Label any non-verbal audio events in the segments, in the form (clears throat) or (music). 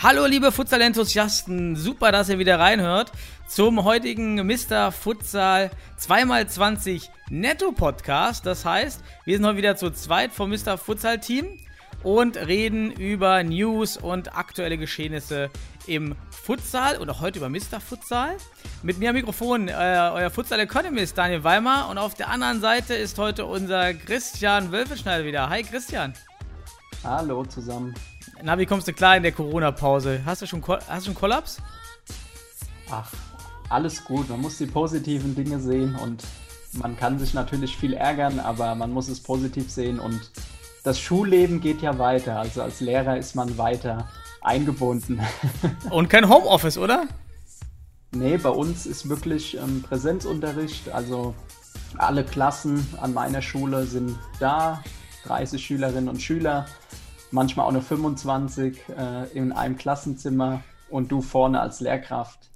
Hallo liebe Futsal-Enthusiasten, super, dass ihr wieder reinhört zum heutigen Mr. Futsal 2x20 Netto-Podcast. Das heißt, wir sind heute wieder zu zweit vom Mr. Futsal-Team und reden über News und aktuelle Geschehnisse im Futsal und auch heute über Mr. Futsal. Mit mir am Mikrofon äh, euer Futsal-Economist Daniel Weimer und auf der anderen Seite ist heute unser Christian Wölfeschneider wieder. Hi Christian. Hallo zusammen. Na, wie kommst du klar in der Corona-Pause? Hast du schon, hast du schon Kollaps? Ach, alles gut. Man muss die positiven Dinge sehen und man kann sich natürlich viel ärgern, aber man muss es positiv sehen und das Schulleben geht ja weiter. Also als Lehrer ist man weiter eingebunden. (laughs) Und kein Homeoffice, oder? nee, bei uns ist wirklich ähm, Präsenzunterricht. Also alle Klassen an meiner Schule sind da. 30 Schülerinnen und Schüler, manchmal auch nur 25 äh, in einem Klassenzimmer und du vorne als Lehrkraft.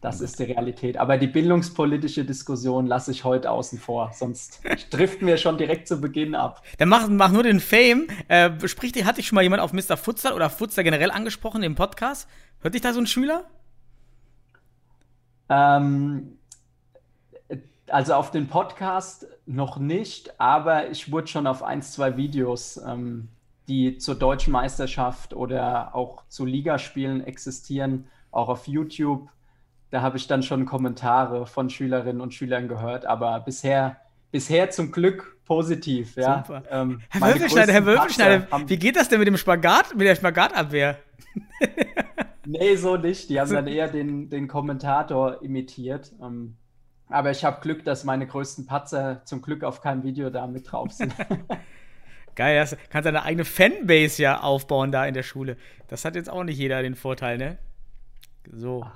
Das ist die Realität. Aber die bildungspolitische Diskussion lasse ich heute außen vor, sonst (laughs) driften wir schon direkt zu Beginn ab. Dann mach, mach nur den Fame. Äh, sprich, hat dich schon mal jemand auf Mr. Futsal oder Futsal generell angesprochen im Podcast? Hört dich da so ein Schüler? Ähm, also auf den Podcast noch nicht, aber ich wurde schon auf ein, zwei Videos, ähm, die zur deutschen Meisterschaft oder auch zu Ligaspielen existieren, auch auf YouTube. Da habe ich dann schon Kommentare von Schülerinnen und Schülern gehört, aber bisher, bisher zum Glück positiv. Ja. Super. Ähm, Herr meine Wölfeschneider, Herr haben- wie geht das denn mit dem Spagat, mit der Spagatabwehr? (laughs) Nee, so nicht. Die haben dann eher den, den Kommentator imitiert. Ähm, aber ich habe Glück, dass meine größten Patzer zum Glück auf keinem Video da mit drauf sind. (laughs) Geil, das kannst deine eigene Fanbase ja aufbauen da in der Schule. Das hat jetzt auch nicht jeder den Vorteil, ne? So.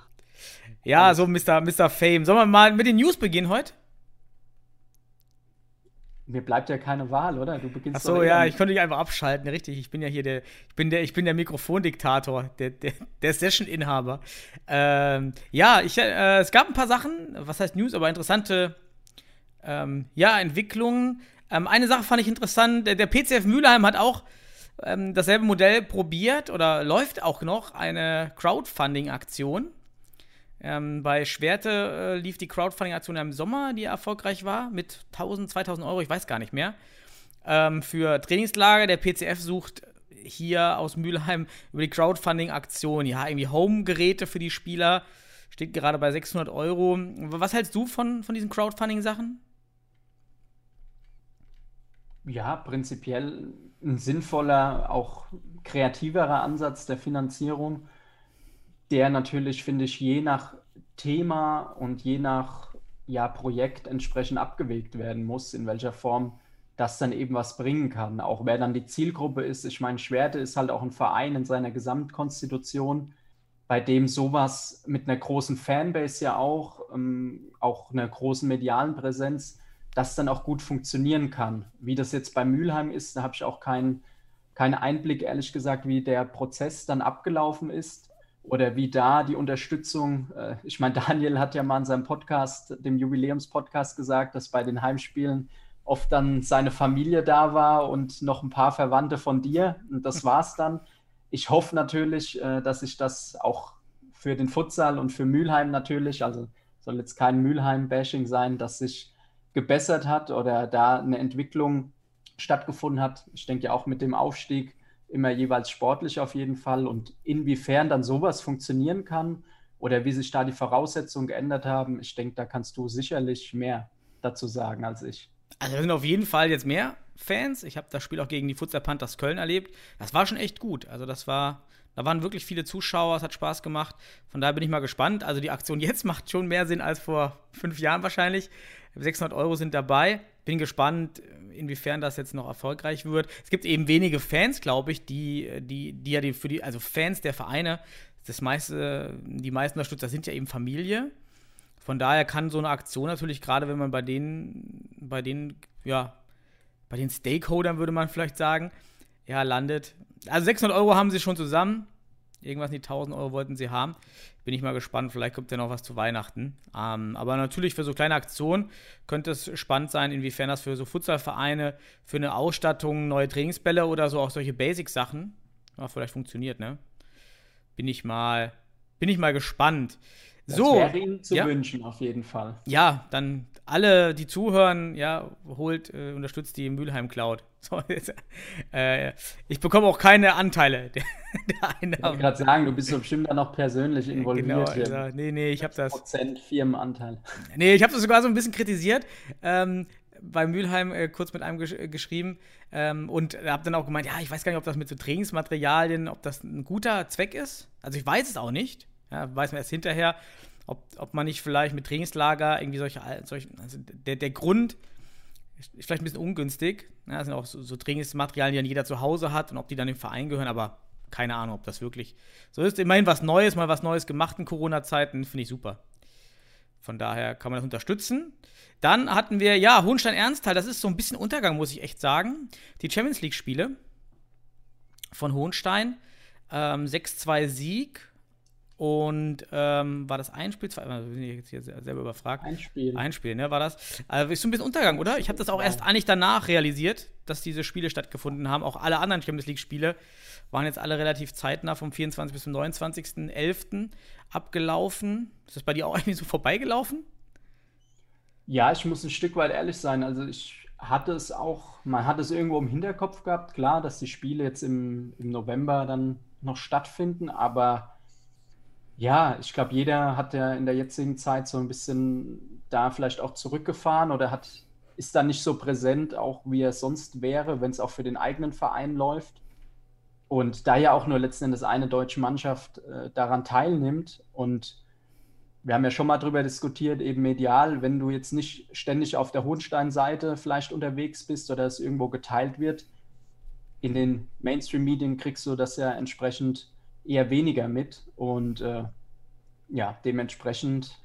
Ja, so Mr. Mr. Fame. Sollen wir mal mit den News beginnen heute? Mir bleibt ja keine Wahl, oder? Du beginnst Ach so, eh ja, ich konnte dich einfach abschalten, richtig. Ich bin ja hier der, ich bin der, ich bin der Mikrofondiktator, der, der, der Session-Inhaber. Ähm, ja, ich, äh, es gab ein paar Sachen, was heißt News, aber interessante, ähm, ja, Entwicklungen. Ähm, eine Sache fand ich interessant, der, der PCF Mülheim hat auch ähm, dasselbe Modell probiert oder läuft auch noch, eine Crowdfunding-Aktion. Ähm, bei Schwerte äh, lief die Crowdfunding-Aktion im Sommer, die erfolgreich war, mit 1000, 2000 Euro, ich weiß gar nicht mehr. Ähm, für Trainingslager. Der PCF sucht hier aus Mülheim über die Crowdfunding-Aktion, ja, irgendwie Home-Geräte für die Spieler. Steht gerade bei 600 Euro. Was hältst du von, von diesen Crowdfunding-Sachen? Ja, prinzipiell ein sinnvoller, auch kreativerer Ansatz der Finanzierung, der natürlich, finde ich, je nach Thema und je nach ja, Projekt entsprechend abgewegt werden muss, in welcher Form das dann eben was bringen kann. Auch wer dann die Zielgruppe ist. Ich meine, Schwerte ist halt auch ein Verein in seiner Gesamtkonstitution, bei dem sowas mit einer großen Fanbase ja auch, ähm, auch einer großen medialen Präsenz, das dann auch gut funktionieren kann. Wie das jetzt bei Mülheim ist, da habe ich auch keinen keinen Einblick, ehrlich gesagt, wie der Prozess dann abgelaufen ist oder wie da die Unterstützung, äh, ich meine, (laughs) Daniel hat ja mal in seinem Podcast, dem Jubiläumspodcast gesagt, dass bei den Heimspielen oft dann seine Familie da war und noch ein paar Verwandte von dir und das (laughs) war's dann. Ich hoffe natürlich, äh, dass sich das auch für den Futsal und für Mülheim natürlich, also soll jetzt kein Mülheim-Bashing sein, dass sich gebessert hat oder da eine Entwicklung stattgefunden hat. Ich denke ja auch mit dem Aufstieg immer jeweils sportlich auf jeden Fall und inwiefern dann sowas funktionieren kann oder wie sich da die Voraussetzungen geändert haben, ich denke, da kannst du sicherlich mehr dazu sagen als ich. Also, da sind auf jeden Fall jetzt mehr Fans. Ich habe das Spiel auch gegen die Futsal Panthers Köln erlebt. Das war schon echt gut. Also, das war, da waren wirklich viele Zuschauer, es hat Spaß gemacht. Von daher bin ich mal gespannt. Also, die Aktion (laughs) jetzt macht schon mehr Sinn als vor fünf Jahren wahrscheinlich. 600 Euro sind dabei. Bin gespannt, inwiefern das jetzt noch erfolgreich wird. Es gibt eben wenige Fans, glaube ich, die, die, die ja die, für die, also Fans der Vereine, das meiste, die meisten Unterstützer sind ja eben Familie. von daher kann so eine Aktion natürlich, gerade wenn man bei denen, bei den, ja, bei den Stakeholdern würde man vielleicht sagen, ja, landet. Also 600 Euro haben sie schon zusammen. Irgendwas in die 1000 Euro wollten sie haben. Bin ich mal gespannt, vielleicht kommt ja noch was zu Weihnachten. Ähm, aber natürlich für so kleine Aktionen könnte es spannend sein, inwiefern das für so Futsalvereine, für eine Ausstattung, neue Trainingsbälle oder so auch solche Basic-Sachen ja, vielleicht funktioniert, ne? Bin ich mal, bin ich mal gespannt. Das so, wäre Ihnen zu ja. wünschen, auf jeden Fall. Ja, dann alle, die zuhören, ja, holt, äh, unterstützt die Mülheim Cloud. (laughs) So, jetzt, äh, ich bekomme auch keine Anteile (laughs) der, der Ich wollte Einnahmen. gerade sagen, du bist so bestimmt da noch persönlich involviert. Genau, also, nee, nee, ich habe das. Prozent Firmenanteil. (laughs) Nee, ich habe das sogar so ein bisschen kritisiert. Ähm, bei Mülheim äh, kurz mit einem gesch äh, geschrieben ähm, und habe dann auch gemeint, ja, ich weiß gar nicht, ob das mit so Trainingsmaterialien, ob das ein guter Zweck ist. Also ich weiß es auch nicht. Ja, weiß man erst hinterher, ob, ob man nicht vielleicht mit Trainingslager irgendwie solche, solche also der, der Grund vielleicht ein bisschen ungünstig. Ja, das sind auch so, so Trainingsmaterialien, die dann jeder zu Hause hat und ob die dann dem Verein gehören, aber keine Ahnung, ob das wirklich so ist. Immerhin was Neues, mal was Neues gemacht in Corona-Zeiten, finde ich super. Von daher kann man das unterstützen. Dann hatten wir, ja, Hohenstein-Ernsthal, das ist so ein bisschen Untergang, muss ich echt sagen. Die Champions League-Spiele von Hohenstein. Ähm, 6-2 Sieg. Und ähm, war das ein Spiel? Zwei, bin ich jetzt hier selber überfragt. Ein Spiel. Ein Spiel, ne, war das. Also ist so ein bisschen Untergang, oder? Ich habe das auch erst eigentlich danach realisiert, dass diese Spiele stattgefunden haben. Auch alle anderen Champions League-Spiele waren jetzt alle relativ zeitnah vom 24. bis zum 29.11. abgelaufen. Ist das bei dir auch (laughs) irgendwie so vorbeigelaufen? Ja, ich muss ein Stück weit ehrlich sein. Also ich hatte es auch, man hat es irgendwo im Hinterkopf gehabt, klar, dass die Spiele jetzt im, im November dann noch stattfinden, aber ja, ich glaube, jeder hat ja in der jetzigen Zeit so ein bisschen da vielleicht auch zurückgefahren oder hat, ist da nicht so präsent, auch wie er sonst wäre, wenn es auch für den eigenen Verein läuft. Und da ja auch nur letzten Endes eine deutsche Mannschaft äh, daran teilnimmt und wir haben ja schon mal drüber diskutiert, eben medial, wenn du jetzt nicht ständig auf der Hohenstein-Seite vielleicht unterwegs bist oder es irgendwo geteilt wird, in den Mainstream-Medien kriegst du das ja entsprechend eher weniger mit. Und äh, ja, dementsprechend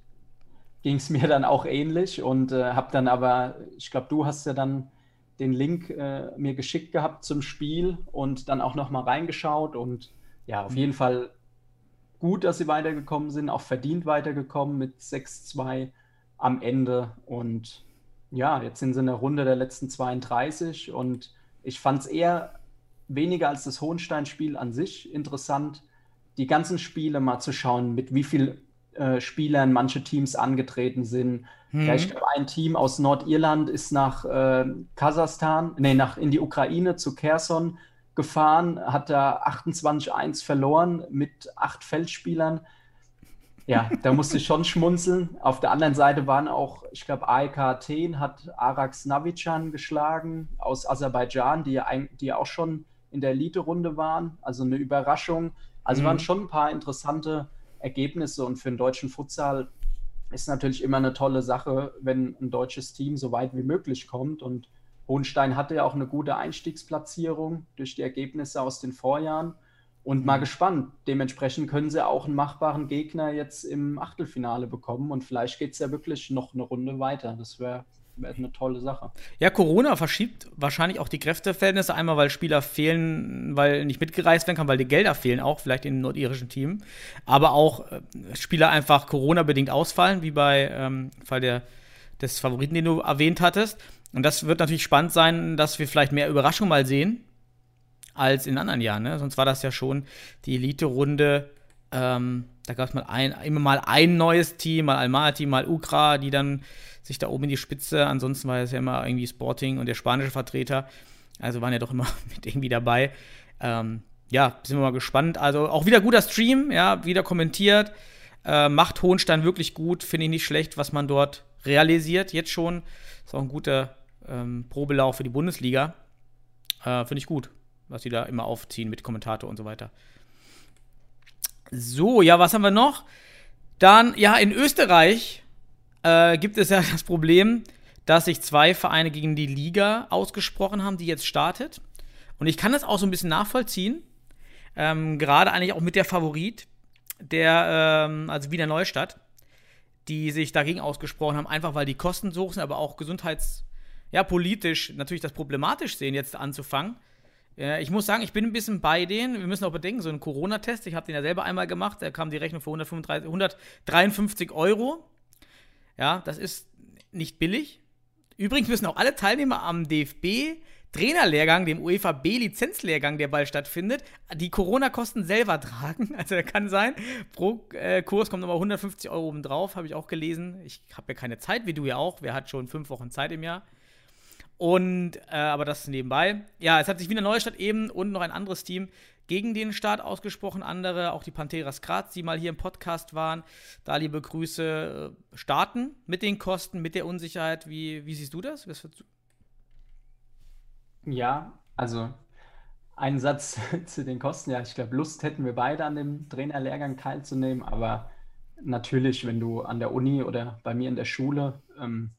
ging es (laughs) mir dann auch ähnlich und äh, habe dann aber, ich glaube, du hast ja dann den Link äh, mir geschickt gehabt zum Spiel und dann auch nochmal reingeschaut und ja, auf jeden Fall gut, dass sie weitergekommen sind, auch verdient weitergekommen mit 6-2 am Ende. Und ja, jetzt sind sie in der Runde der letzten 32 und ich fand es eher weniger als das Hohenstein-Spiel an sich interessant, die ganzen Spiele mal zu schauen, mit wie vielen äh, Spielern manche Teams angetreten sind. Ja, ich glaube, ein Team aus Nordirland ist nach äh, Kasachstan, nee, nach in die Ukraine zu Kherson gefahren, hat da 28-1 verloren mit acht Feldspielern. Ja, da musste ich schon schmunzeln. Auf der anderen Seite waren auch, ich glaube, AEK Athen hat Arax Navichan geschlagen aus Aserbaidschan, die ja, die ja auch schon in der Elite-Runde waren. Also eine Überraschung. Also Mhm. waren schon ein paar interessante Ergebnisse und für den deutschen Futsal ist natürlich immer eine tolle Sache, wenn ein deutsches Team so weit wie möglich kommt. Und Hohenstein hatte ja auch eine gute Einstiegsplatzierung durch die Ergebnisse aus den Vorjahren. Und mal gespannt. Dementsprechend können sie auch einen machbaren Gegner jetzt im Achtelfinale bekommen. Und vielleicht geht es ja wirklich noch eine Runde weiter. Das wäre wär eine tolle Sache. Ja, Corona verschiebt wahrscheinlich auch die Kräfteverhältnisse. Einmal, weil Spieler fehlen, weil nicht mitgereist werden kann, weil die Gelder fehlen auch, vielleicht im nordirischen Team. Aber auch äh, Spieler einfach Corona-bedingt ausfallen, wie bei ähm, Fall der, des Favoriten, den du erwähnt hattest. Und das wird natürlich spannend sein, dass wir vielleicht mehr Überraschung mal sehen als in anderen Jahren. Ne? Sonst war das ja schon die Elite-Runde. Ähm, da gab es mal ein, immer mal ein neues Team, mal Almaty, mal Ukra, die dann sich da oben in die Spitze. Ansonsten war es ja immer irgendwie Sporting und der spanische Vertreter. Also waren ja doch immer (laughs) mit irgendwie dabei. Ähm, ja, sind wir mal gespannt. Also auch wieder guter Stream, ja, wieder kommentiert. Äh, macht Hohenstein wirklich gut, finde ich nicht schlecht, was man dort realisiert. Jetzt schon. Ist auch ein guter ähm, Probelauf für die Bundesliga. Äh, finde ich gut, was sie da immer aufziehen mit Kommentator und so weiter. So, ja, was haben wir noch? Dann, ja, in Österreich äh, gibt es ja (laughs) das Problem, dass sich zwei Vereine gegen die Liga ausgesprochen haben, die jetzt startet. Und ich kann das auch so ein bisschen nachvollziehen. Ähm, Gerade eigentlich auch mit der Favorit, der, ähm, also Wiener Neustadt. die sich dagegen ausgesprochen haben, einfach weil die Kosten so hoch sind, aber auch gesundheits-, ja, natürlich das problematisch sehen, jetzt anzufangen. Ich muss sagen, ich bin ein bisschen bei denen. Wir müssen auch bedenken, so ein Corona-Test, ich habe den ja selber einmal gemacht, da kam die Rechnung für 135, 153 Euro. Ja, das ist nicht billig. Übrigens müssen auch alle Teilnehmer am DFB Trainerlehrgang, dem UEFA B-Lizenzlehrgang, der bald stattfindet, die Corona-Kosten selber tragen. (laughs) Also da kann sein, pro äh, Kurs kommt nochmal 150 Euro obendrauf, habe ich auch gelesen. Ich habe ja keine Zeit, wie du ja auch. Wer hat schon fünf Wochen Zeit im Jahr? Und, äh, aber das nebenbei. Ja, es hat sich Wiener Neustadt eben und noch ein anderes Team gegen den Staat ausgesprochen. Andere, auch die Panteras Graz, die mal hier im Podcast waren. Da liebe Grüße. Äh, starten mit den Kosten, mit der Unsicherheit. Wie, wie siehst du das? Ja, also ein Satz (laughs) zu den Kosten. Ja, ich glaube, Lust hätten wir beide an dem Trainerlehrgang teilzunehmen, aber natürlich, wenn du an der Uni oder bei mir in der Schule ähm,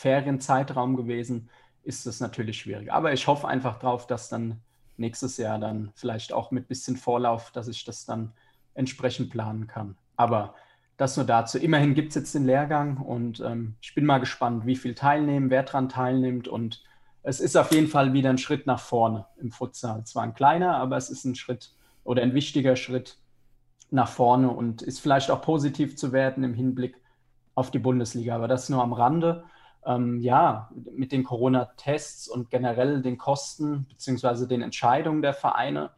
Ferienzeitraum gewesen, ist das natürlich schwierig. Aber ich hoffe einfach drauf, dass dann nächstes Jahr dann vielleicht auch mit bisschen Vorlauf, dass ich das dann entsprechend planen kann. Aber das nur dazu. Immerhin gibt es jetzt den Lehrgang und ähm, ich bin mal gespannt, wie viel teilnehmen, wer daran teilnimmt und es ist auf jeden Fall wieder ein Schritt nach vorne im Futsal. Zwar ein kleiner, aber es ist ein Schritt oder ein wichtiger Schritt nach vorne und ist vielleicht auch positiv zu werten im Hinblick auf die Bundesliga. Aber das nur am Rande. Ähm, ja, mit den Corona-Tests und generell den Kosten beziehungsweise den Entscheidungen der Vereine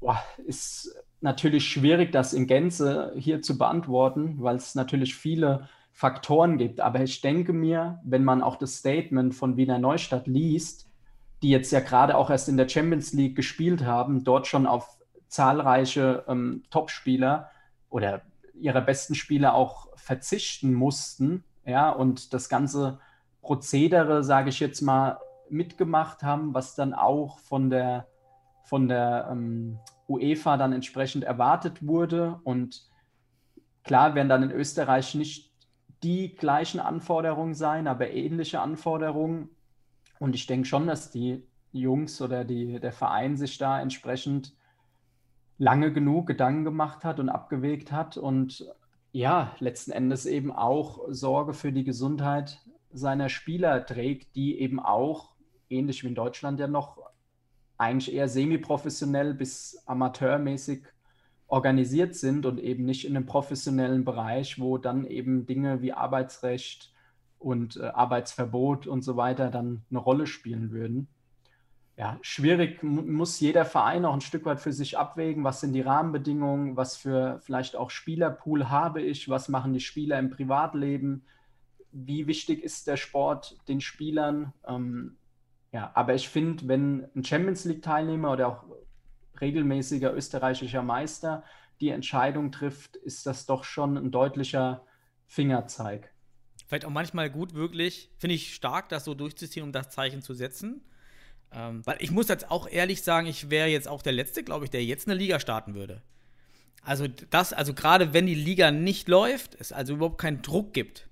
boah, ist natürlich schwierig, das in Gänze hier zu beantworten, weil es natürlich viele Faktoren gibt. Aber ich denke mir, wenn man auch das Statement von Wiener Neustadt liest, die jetzt ja gerade auch erst in der Champions League gespielt haben, dort schon auf zahlreiche ähm, Topspieler oder ihre besten Spieler auch verzichten mussten, ja, und das ganze Prozedere, sage ich jetzt mal, mitgemacht haben, was dann auch von der, von der ähm, UEFA dann entsprechend erwartet wurde. Und klar werden dann in Österreich nicht die gleichen Anforderungen sein, aber ähnliche Anforderungen. Und ich denke schon, dass die Jungs oder die, der Verein sich da entsprechend lange genug Gedanken gemacht hat und abgewegt hat und ja, letzten Endes eben auch Sorge für die Gesundheit seiner Spieler trägt, die eben auch, ähnlich wie in Deutschland ja noch, eigentlich eher semi-professionell bis amateurmäßig organisiert sind und eben nicht in einem professionellen Bereich, wo dann eben Dinge wie Arbeitsrecht und äh, Arbeitsverbot und so weiter dann eine Rolle spielen würden. Ja, schwierig muss jeder Verein auch ein Stück weit für sich abwägen, was sind die Rahmenbedingungen, was für vielleicht auch Spielerpool habe ich, was machen die Spieler im Privatleben, wie wichtig ist der Sport den Spielern. Ähm, ja, aber ich finde, wenn ein Champions League-Teilnehmer oder auch regelmäßiger österreichischer Meister die Entscheidung trifft, ist das doch schon ein deutlicher Fingerzeig. Vielleicht auch manchmal gut, wirklich, finde ich stark, das so durchzuziehen, um das Zeichen zu setzen. Ähm, weil ich muss jetzt auch ehrlich sagen, ich wäre jetzt auch der Letzte, glaube ich, der jetzt eine Liga starten würde. Also das, also gerade wenn die Liga nicht läuft, es also überhaupt keinen Druck gibt,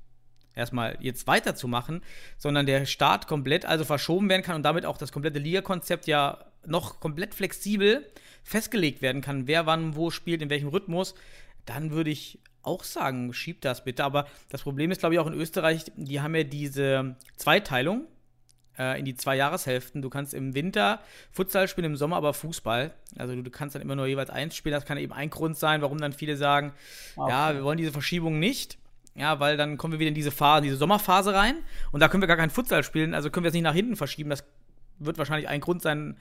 erstmal jetzt weiterzumachen, sondern der Start komplett also verschoben werden kann und damit auch das komplette Liga-Konzept ja noch komplett flexibel festgelegt werden kann, wer wann wo spielt, in welchem Rhythmus, dann würde ich auch sagen, schiebt das bitte. Aber das Problem ist, glaube ich, auch in Österreich, die haben ja diese Zweiteilung äh, in die zwei Jahreshälften. Du kannst im Winter Futsal spielen, im Sommer aber Fußball. Also du, du kannst dann immer nur jeweils eins spielen. Das kann eben ein Grund sein, warum dann viele sagen, okay. ja, wir wollen diese Verschiebung nicht. Ja, weil dann kommen wir wieder in diese Phase, diese Sommerphase rein und da können wir gar kein Futsal spielen, also können wir es nicht nach hinten verschieben. Das wird wahrscheinlich ein Grund sein,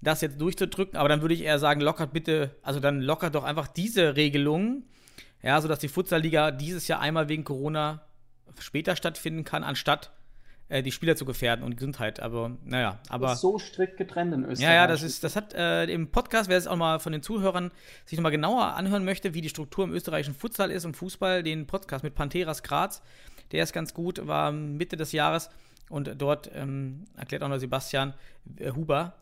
das jetzt durchzudrücken, aber dann würde ich eher sagen, lockert bitte, also dann lockert doch einfach diese Regelung, ja, sodass die Futsal-Liga dieses Jahr einmal wegen Corona später stattfinden kann, anstatt äh, die Spieler zu gefährden und Gesundheit. Aber naja, aber. Das ist so strikt getrennt in Österreich. Ja, ja, das ist, das hat äh, im Podcast, wer es auch mal von den Zuhörern sich nochmal genauer anhören möchte, wie die Struktur im österreichischen Futsal ist und Fußball, den Podcast mit Panteras Graz, der ist ganz gut, war Mitte des Jahres und dort ähm, erklärt auch noch Sebastian äh, Huber,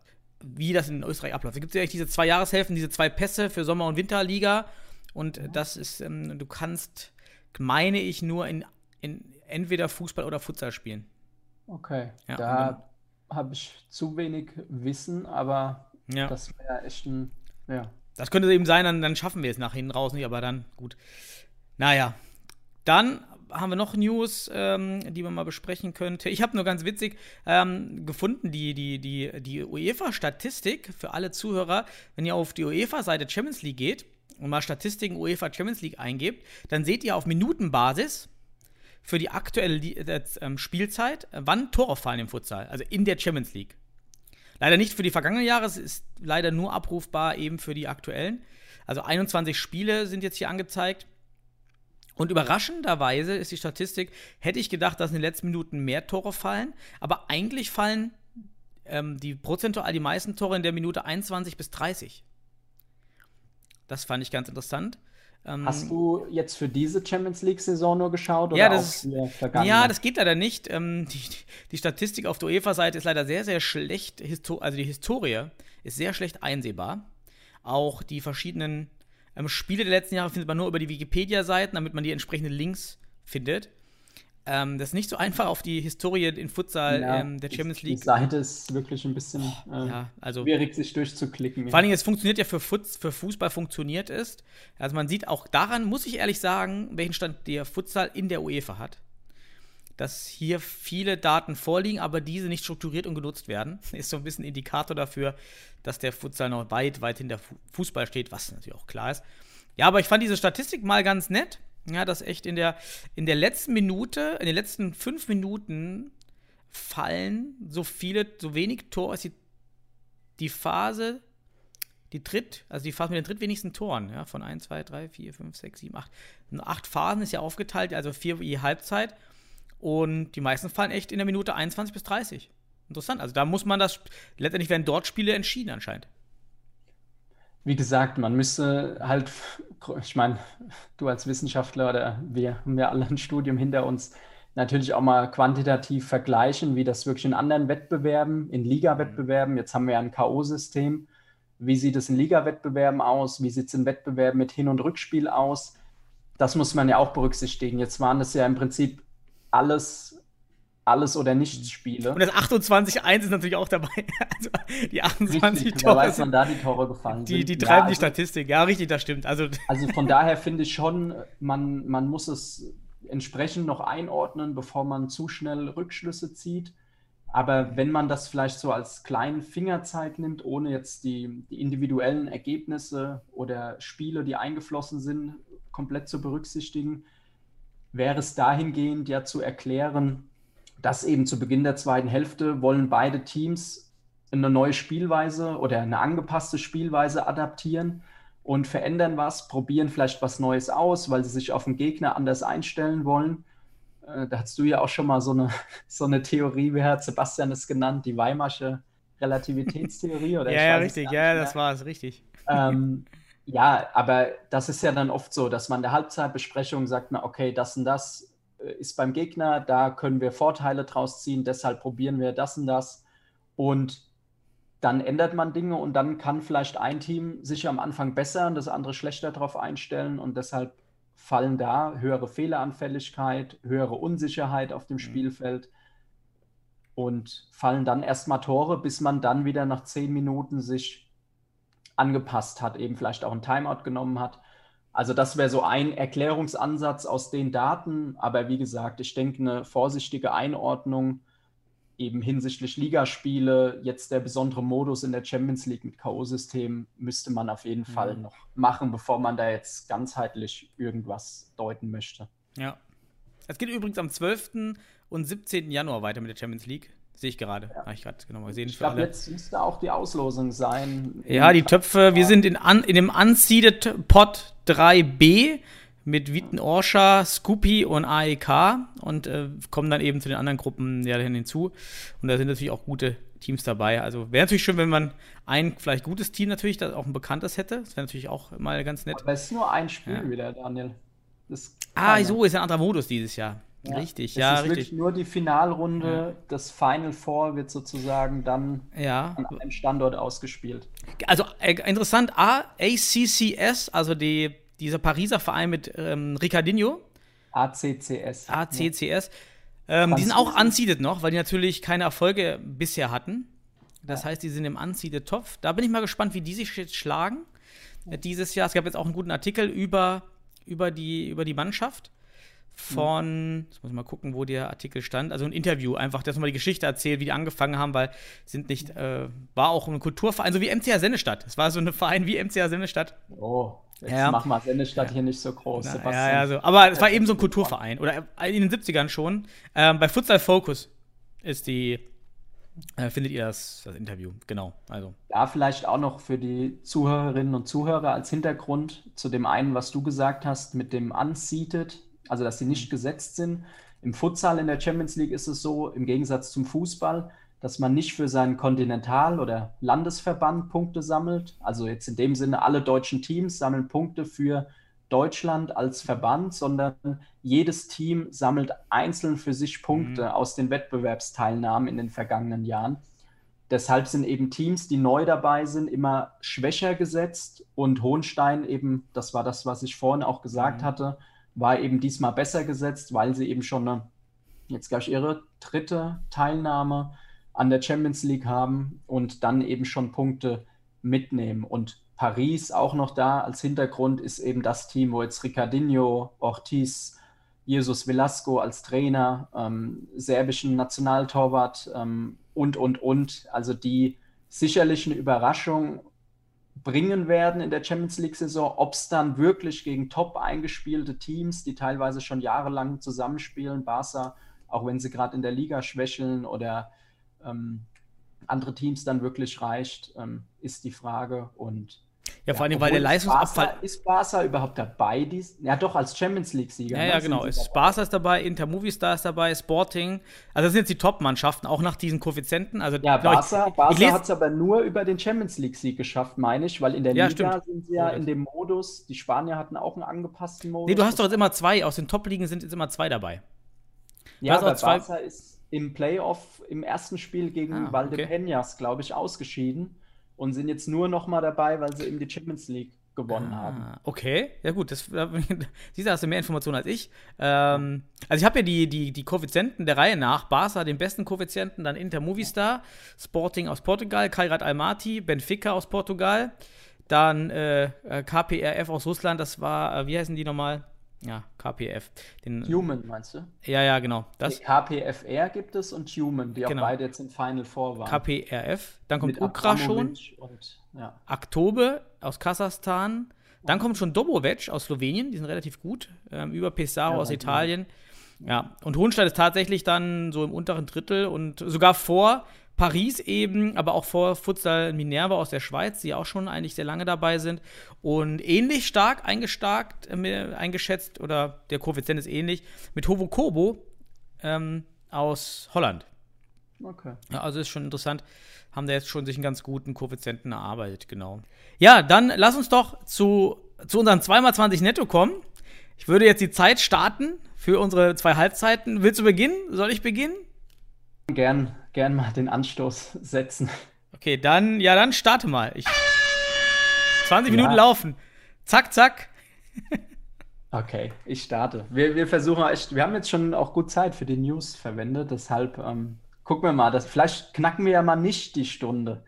wie das in Österreich abläuft. Es gibt ja diese zwei Jahreshälften, diese zwei Pässe für Sommer- und Winterliga. Und das ist, ähm, du kannst, meine ich, nur in, in entweder Fußball oder Futsal spielen. Okay, ja, da habe ich zu wenig Wissen, aber ja. das wäre echt ein, ja. Das könnte eben sein, dann, dann schaffen wir es nach hinten raus nicht, aber dann gut. Naja, Dann haben wir noch News, ähm, die man mal besprechen könnte. Ich habe nur ganz witzig ähm, gefunden, die, die, die, die UEFA-Statistik für alle Zuhörer. Wenn ihr auf die UEFA-Seite Champions League geht und mal Statistiken UEFA Champions League eingebt, dann seht ihr auf Minutenbasis für die aktuelle äh, ähm, Spielzeit, wann Tore fallen im Futsal, also in der Champions League. Leider nicht für die vergangenen Jahre, es ist leider nur abrufbar eben für die aktuellen. Also 21 Spiele sind jetzt hier angezeigt. Und überraschenderweise ist die Statistik, hätte ich gedacht, dass in den letzten Minuten mehr Tore fallen, aber eigentlich fallen ähm, die prozentual die meisten Tore in der Minute 21 bis 30. Das fand ich ganz interessant. Ähm, Hast du jetzt für diese Champions League-Saison nur geschaut? Oder ja, das, ja, das geht leider nicht. Ähm, die, die, Statistik auf der UEFA-Seite ist leider sehr, sehr schlecht. Also die Historie ist sehr schlecht einsehbar. Auch die verschiedenen ähm, Spiele der letzten Jahre findet man nur über die Wikipedia-Seiten, damit man die entsprechenden Links findet. Ähm, das ist nicht so einfach auf die Historie in Futsal ja, ähm, der Champions League. Die Seite ist wirklich ein bisschen äh, ja, also, schwierig, sich durchzuklicken. Vor allen Dingen, es funktioniert ja für, Futs, für Fußball, funktioniert es. Also man sieht auch daran, muss ich ehrlich sagen, welchen Stand der Futsal in der UEFA hat. Dass hier viele Daten vorliegen, aber diese nicht strukturiert und genutzt werden. (laughs) Ist so ein bisschen Indikator dafür, dass der Futsal noch weit, weit hinter Fußball steht, was natürlich auch klar ist. Ja, aber ich fand diese Statistik mal ganz nett ja, dass echt in der, in der letzten Minute, in den letzten fünf Minuten fallen so viele, so wenig Tore als die, die Phase, die dritt, also die Phase mit den drittwenigsten Toren, ja, von 1, 2, 3, 4, 5, 6, 7, 8. Acht Phasen ist ja aufgeteilt, also vier je Halbzeit. Und die meisten fallen echt in der Minute 21 bis 30. Interessant. Also da muss man das, letztendlich werden dort Spiele entschieden anscheinend wie gesagt, man müsste halt, ich meine, du als Wissenschaftler oder wir haben ja alle ein Studium hinter uns, natürlich auch mal quantitativ vergleichen, wie das wirklich in anderen Wettbewerben, in Liga-Wettbewerben, jetzt haben wir ja ein K.O.-System, wie sieht es in Liga-Wettbewerben aus, wie sieht es in Wettbewerben mit Hin- und Rückspiel aus, das muss man ja auch berücksichtigen. Jetzt waren das ja im Prinzip alles alles oder nichts Spiele. Und das 28-1 ist natürlich auch dabei. (laughs) Also die 28 richtig, Tore. weiß, wann da die Tore gefallen die. Die treiben ja, also, die Statistik. Ja, richtig, das stimmt. Also, (laughs) also von daher finde ich schon, man, man muss es entsprechend noch einordnen, bevor man zu schnell Rückschlüsse zieht. Aber wenn man das vielleicht so als kleinen Fingerzeig nimmt, ohne jetzt die, die individuellen Ergebnisse oder Spiele, die eingeflossen sind, komplett zu berücksichtigen, wäre es dahingehend ja zu erklären, dass eben zu Beginn der zweiten Hälfte wollen beide Teams eine neue Spielweise oder eine angepasste Spielweise adaptieren und verändern was, probieren vielleicht was Neues aus, weil sie sich auf den Gegner anders einstellen wollen. Äh, da hast du ja auch schon mal so eine, (laughs) so eine Theorie, wie hat Sebastian es genannt, die Weimarsche Relativitätstheorie? Oder ja, ja, richtig, ja, das war es, richtig. Ähm, ja, aber das ist ja dann oft so, dass man in der Halbzeitbesprechung sagt, na, okay, das und das ist beim Gegner, da können wir Vorteile draus ziehen, deshalb probieren wir das und das. Und dann ändert man Dinge und dann kann vielleicht ein Team sich am Anfang besser und das andere schlechter darauf einstellen und deshalb fallen da höhere Fehleranfälligkeit, höhere Unsicherheit auf dem mhm. Spielfeld und fallen dann erstmal Tore, bis man dann wieder nach zehn Minuten sich angepasst hat, eben vielleicht auch ein Timeout genommen hat also das wäre so ein Erklärungsansatz aus den Daten, aber wie gesagt, ich denke, eine vorsichtige Einordnung eben hinsichtlich Ligaspiele, jetzt der besondere Modus in der Champions League mit K.O.-System müsste man auf jeden Fall mhm. noch machen, bevor man da jetzt ganzheitlich irgendwas deuten möchte. Ja. Es geht übrigens am 12. und 17. Januar weiter mit der Champions League. Sehe ich gerade. Ja. Habe ich gerade genau gesehen. Ich glaube, jetzt müsste auch die Auslosung sein. Ja, die Töpfe. Wir sind in, un, in dem Unseeded Pot 3b mit Witten Orscha, Scoopy und AEK und äh, kommen dann eben zu den anderen Gruppen ja, hinzu. Und da sind natürlich auch gute Teams dabei. Also wäre natürlich schön, wenn man ein vielleicht gutes Team natürlich, das auch ein bekanntes hätte. Das wäre natürlich auch mal ganz nett. Aber es ist nur ein Spiel ja. wieder, Daniel. ah, so ist ein anderer Modus dieses Jahr. Ja, richtig, ja, ist richtig. Nur die Finalrunde, ja. das Final Four wird sozusagen dann ja. an einem Standort ausgespielt. Also äh, interessant, A, ACCS, also die, dieser Pariser Verein mit ähm, Ricardinho. ACCS. ACCS. Ähm, die sind auch unseeded noch, weil die natürlich keine Erfolge bisher hatten. Das heißt, die sind im unseeded Topf. Da bin ich mal gespannt, wie die sich jetzt schlagen. Dieses Jahr, es gab jetzt auch einen guten Artikel über, über, die, über die Mannschaft von, jetzt muss ich mal gucken, wo der Artikel stand, also ein Interview, einfach, dass man die Geschichte erzählt, wie die angefangen haben, weil sind nicht, äh, war auch ein Kulturverein, so wie MCA Sennestadt. Es war so ein Verein wie MCA Sennestadt. Oh, jetzt Ja. mach mal Sennestadt hier nicht so groß, Na, Sebastian. ja, ja, so. Aber es war eben so ein Kulturverein. Oder in den 70ern schon. Ähm, bei Futsal Focus ist die, äh, findet ihr das, das Interview. Genau. Also. Da vielleicht auch noch für die Zuhörerinnen und Zuhörer als Hintergrund zu dem einen, was du gesagt hast, mit dem Unseated, also dass sie nicht gesetzt sind. Im Futsal in der Champions League ist es so, im Gegensatz zum Fußball, dass man nicht für seinen Kontinental- oder Landesverband Punkte sammelt. Also jetzt in dem Sinne, alle deutschen Teams sammeln Punkte für Deutschland als Verband, sondern jedes Team sammelt einzeln für sich Punkte aus den Wettbewerbsteilnahmen in den vergangenen Jahren. Deshalb sind eben Teams, die neu dabei sind, immer schwächer gesetzt und Hohenstein eben, das war das, was ich vorhin auch gesagt hatte, war eben diesmal besser gesetzt, weil sie eben schon eine, jetzt glaube ich, ihre dritte Teilnahme an der Champions League haben und dann eben schon Punkte mitnehmen. Und Paris auch noch da als Hintergrund ist eben das Team, wo jetzt Ricardinho, Ortiz, Jesus Velasco als Trainer, ähm, serbischen Nationaltorwart ähm, und, und, und. Also die sicherlich eine Überraschung bringen werden in der Champions League-Saison. Ob es dann wirklich gegen top eingespielte Teams, die teilweise schon jahrelang zusammenspielen, Barca, auch wenn sie gerade in der Liga schwächeln oder ähm, andere Teams dann wirklich reicht, ähm, ist die Frage. Und Ja, vor allem, weil der Leistungsabfall. Barca, ist Barca überhaupt dabei? Dies, ja, doch, als Champions League-Sieger. Ja, ne, ja, sind genau. Ist dabei. Barca ist dabei, Inter Movistar ist dabei, Sporting. Also das sind jetzt die Top-Mannschaften, auch nach diesen Koeffizienten. Also, Ja, Barca, ich Barca hat es aber nur über den Champions League-Sieg geschafft, meine ich, weil in der Ja, Liga stimmt. sind sie ja in dem Modus, die Spanier hatten auch einen angepassten Modus. Nee, du hast doch jetzt immer zwei. Aus den Top-Ligen sind jetzt immer zwei dabei. Ja, hast auch aber zwei- Barca ist im Playoff im ersten Spiel gegen Ah, Valdepeñas, glaube ich, ausgeschieden und sind jetzt nur noch mal dabei, weil sie eben die Champions League gewonnen haben. Ah, okay, ja gut, das, (laughs) siehst du, hast du mehr Informationen als ich. Ähm, also ich habe ja die, die, die Koeffizienten der Reihe nach. Barca den besten Koeffizienten, dann Inter Movistar, Sporting aus Portugal, Kairat Almaty, Benfica aus Portugal, dann äh, äh, KPRF aus Russland, das war, äh, wie heißen die nochmal? Ja, KPF. Den, Human, meinst du? ja, ja, genau. Das KPFR gibt es und Human, die Genau. auch beide jetzt im Final Four waren. KPRF. Dann kommt Mit Ukra schon. Und, ja. Aktobe aus Kasachstan. Dann kommt schon Dobovec aus Slowenien, die sind relativ gut. Ähm, über Pesaro Ja, aus. Italien. Ja, und Hohenstein ist tatsächlich dann so im unteren Drittel und sogar vor Paris eben, aber auch vor Futsal Minerva aus der Schweiz, die auch schon eigentlich sehr lange dabei sind. Und ähnlich stark eingestarkt, äh, eingeschätzt, oder der Koeffizient ist ähnlich, mit Hovo Kobo ähm, aus Holland. Okay. Ja, also ist schon interessant. Haben da jetzt schon sich einen ganz guten Koeffizienten erarbeitet, genau. Ja, dann lass uns doch zu, zu unseren 2x20 netto kommen. Ich würde jetzt die Zeit starten für unsere zwei Halbzeiten. Willst du beginnen? Soll ich beginnen? Gern, gern mal den Anstoß setzen. Okay, dann, ja, dann starte mal. Ich, 20 Ja. Minuten laufen. Zack, zack. Okay, ich starte. Wir, wir versuchen echt, wir haben jetzt schon auch gut Zeit für die News verwendet, deshalb ähm, gucken wir mal, das, vielleicht knacken wir ja mal nicht die Stunde.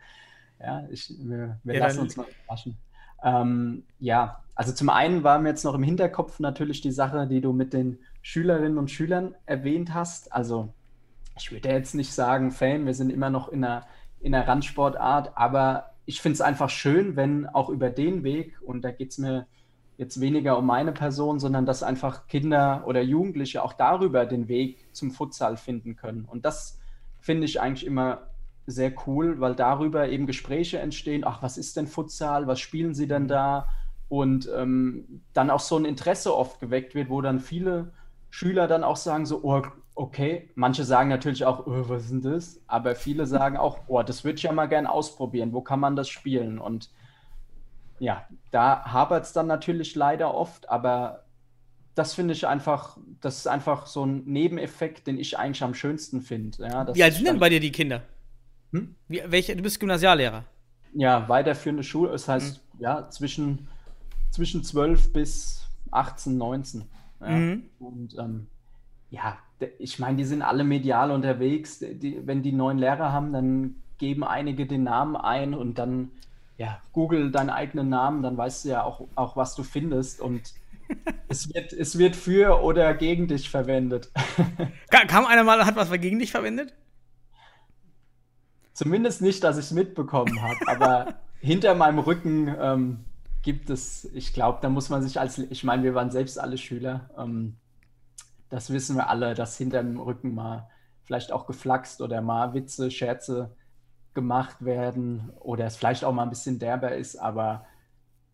Ja, ich, wir, wir Ja, lassen uns mal überraschen. Ähm, ja, also zum einen war mir jetzt noch im Hinterkopf natürlich die Sache, die du mit den Schülerinnen und Schülern erwähnt hast. Also ich würde jetzt nicht sagen, Fan, wir sind immer noch in einer, in einer Randsportart, aber ich finde es einfach schön, wenn auch über den Weg, und da geht es mir jetzt weniger um meine Person, sondern dass einfach Kinder oder Jugendliche auch darüber den Weg zum Futsal finden können. Und das finde ich eigentlich immer sehr cool, weil darüber eben Gespräche entstehen. Ach, was ist denn Futsal? Was spielen sie denn da? Und ähm, dann auch so ein Interesse oft geweckt wird, wo dann viele Schüler dann auch sagen so, oh, okay. Manche sagen natürlich auch, oh, was ist denn das? Aber viele sagen auch, oh, das würde ich ja mal gern ausprobieren. Wo kann man das spielen? Und ja, da hapert es dann natürlich leider oft, aber das finde ich einfach, das ist einfach so ein Nebeneffekt, den ich eigentlich am schönsten finde. Ja, Wie alt sind denn bei dir die Kinder? Hm? Wie, welche, du bist Gymnasiallehrer. Ja, weiterführende Schule, das heißt, ja, zwischen, zwischen 12 bis 18, 19. Ja. Mhm. Und ähm, ja, ich meine, die sind alle medial unterwegs. Die, wenn die neuen Lehrer haben, dann geben einige den Namen ein und dann, ja, google deinen eigenen Namen, dann weißt du ja auch, auch was du findest. Und (laughs) es, wird, es wird für oder gegen dich verwendet. (laughs) Ka- Kam einer mal, hat was gegen dich verwendet? Zumindest nicht, dass ich es mitbekommen habe, aber (laughs) hinter meinem Rücken ähm, gibt es, ich glaube, da muss man sich als, ich meine, wir waren selbst alle Schüler, ähm, das wissen wir alle, dass hinter dem Rücken mal vielleicht auch geflaxt oder mal Witze, Scherze gemacht werden oder es vielleicht auch mal ein bisschen derber ist, aber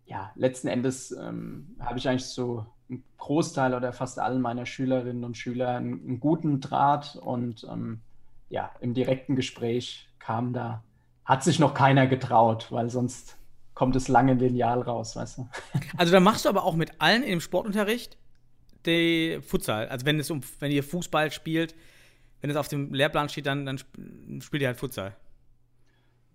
ja, letzten Endes ähm, habe ich eigentlich so einen Großteil oder fast allen meiner Schülerinnen und Schüler einen, einen guten Draht und ähm, ja, im direkten Gespräch kam da, hat sich noch keiner getraut, weil sonst kommt es lange lineal raus, weißt du? Also da machst du aber auch mit allen im Sportunterricht die Futsal. Also wenn es um, wenn ihr Fußball spielt, wenn es auf dem Lehrplan steht, dann, dann sp- spielt ihr halt Futsal.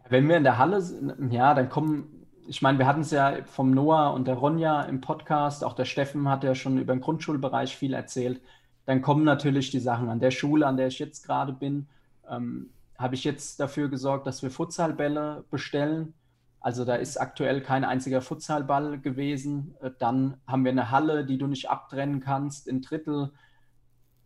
Wenn wir in der Halle sind, ja, dann kommen, ich meine, wir hatten es ja vom Noah und der Ronja im Podcast, auch der Steffen hat ja schon über den Grundschulbereich viel erzählt. Dann kommen natürlich die Sachen an der Schule, an der ich jetzt gerade bin. Ähm, habe ich jetzt dafür gesorgt, dass wir Futsalbälle bestellen. Also da ist aktuell kein einziger Futsalball gewesen. Äh, Dann haben wir eine Halle, die du nicht abtrennen kannst in Drittel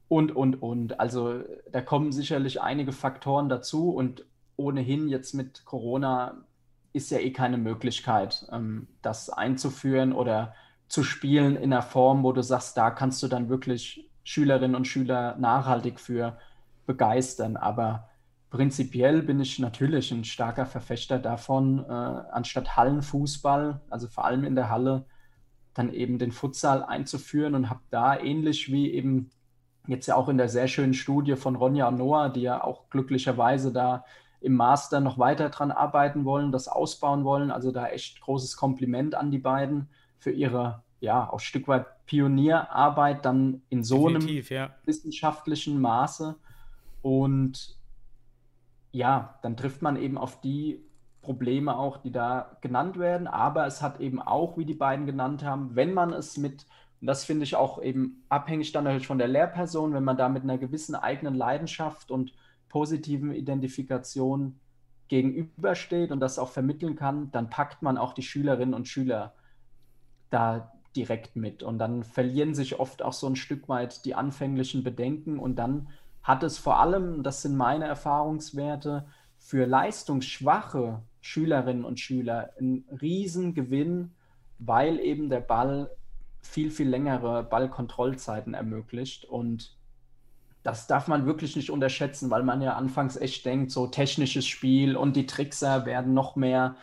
und, und, und. Also da kommen sicherlich einige Faktoren dazu und ohnehin jetzt mit Corona ist ja eh keine Möglichkeit, ähm, das einzuführen oder zu spielen in einer Form, wo du sagst, da kannst du dann wirklich Schülerinnen und Schüler nachhaltig für begeistern. Aber prinzipiell bin ich natürlich ein starker Verfechter davon, äh, anstatt Hallenfußball, also vor allem in der Halle, dann eben den Futsal einzuführen und habe da ähnlich wie eben jetzt ja auch in der sehr schönen Studie von Ronja und Noah, die ja auch glücklicherweise da im Master noch weiter dran arbeiten wollen, das ausbauen wollen. Also da echt großes Kompliment an die beiden für ihre, ja, auch ein Stück weit Pionierarbeit dann in so einem Definitiv, ja. wissenschaftlichen Maße. Und ja, dann trifft man eben auf die Probleme auch, die da genannt werden. Aber es hat eben auch, wie die beiden genannt haben, wenn man es mit, und das finde ich auch eben abhängig dann natürlich von der Lehrperson, wenn man da mit einer gewissen eigenen Leidenschaft und positiven Identifikation gegenübersteht und das auch vermitteln kann, dann packt man auch die Schülerinnen und Schüler da direkt mit. Und dann verlieren sich oft auch so ein Stück weit die anfänglichen Bedenken und dann hat es vor allem, das sind meine Erfahrungswerte, für leistungsschwache Schülerinnen und Schüler einen Riesengewinn, weil eben der Ball viel, viel längere Ballkontrollzeiten ermöglicht. Und das darf man wirklich nicht unterschätzen, weil man ja anfangs echt denkt, so technisches Spiel und die Trickser werden noch mehr.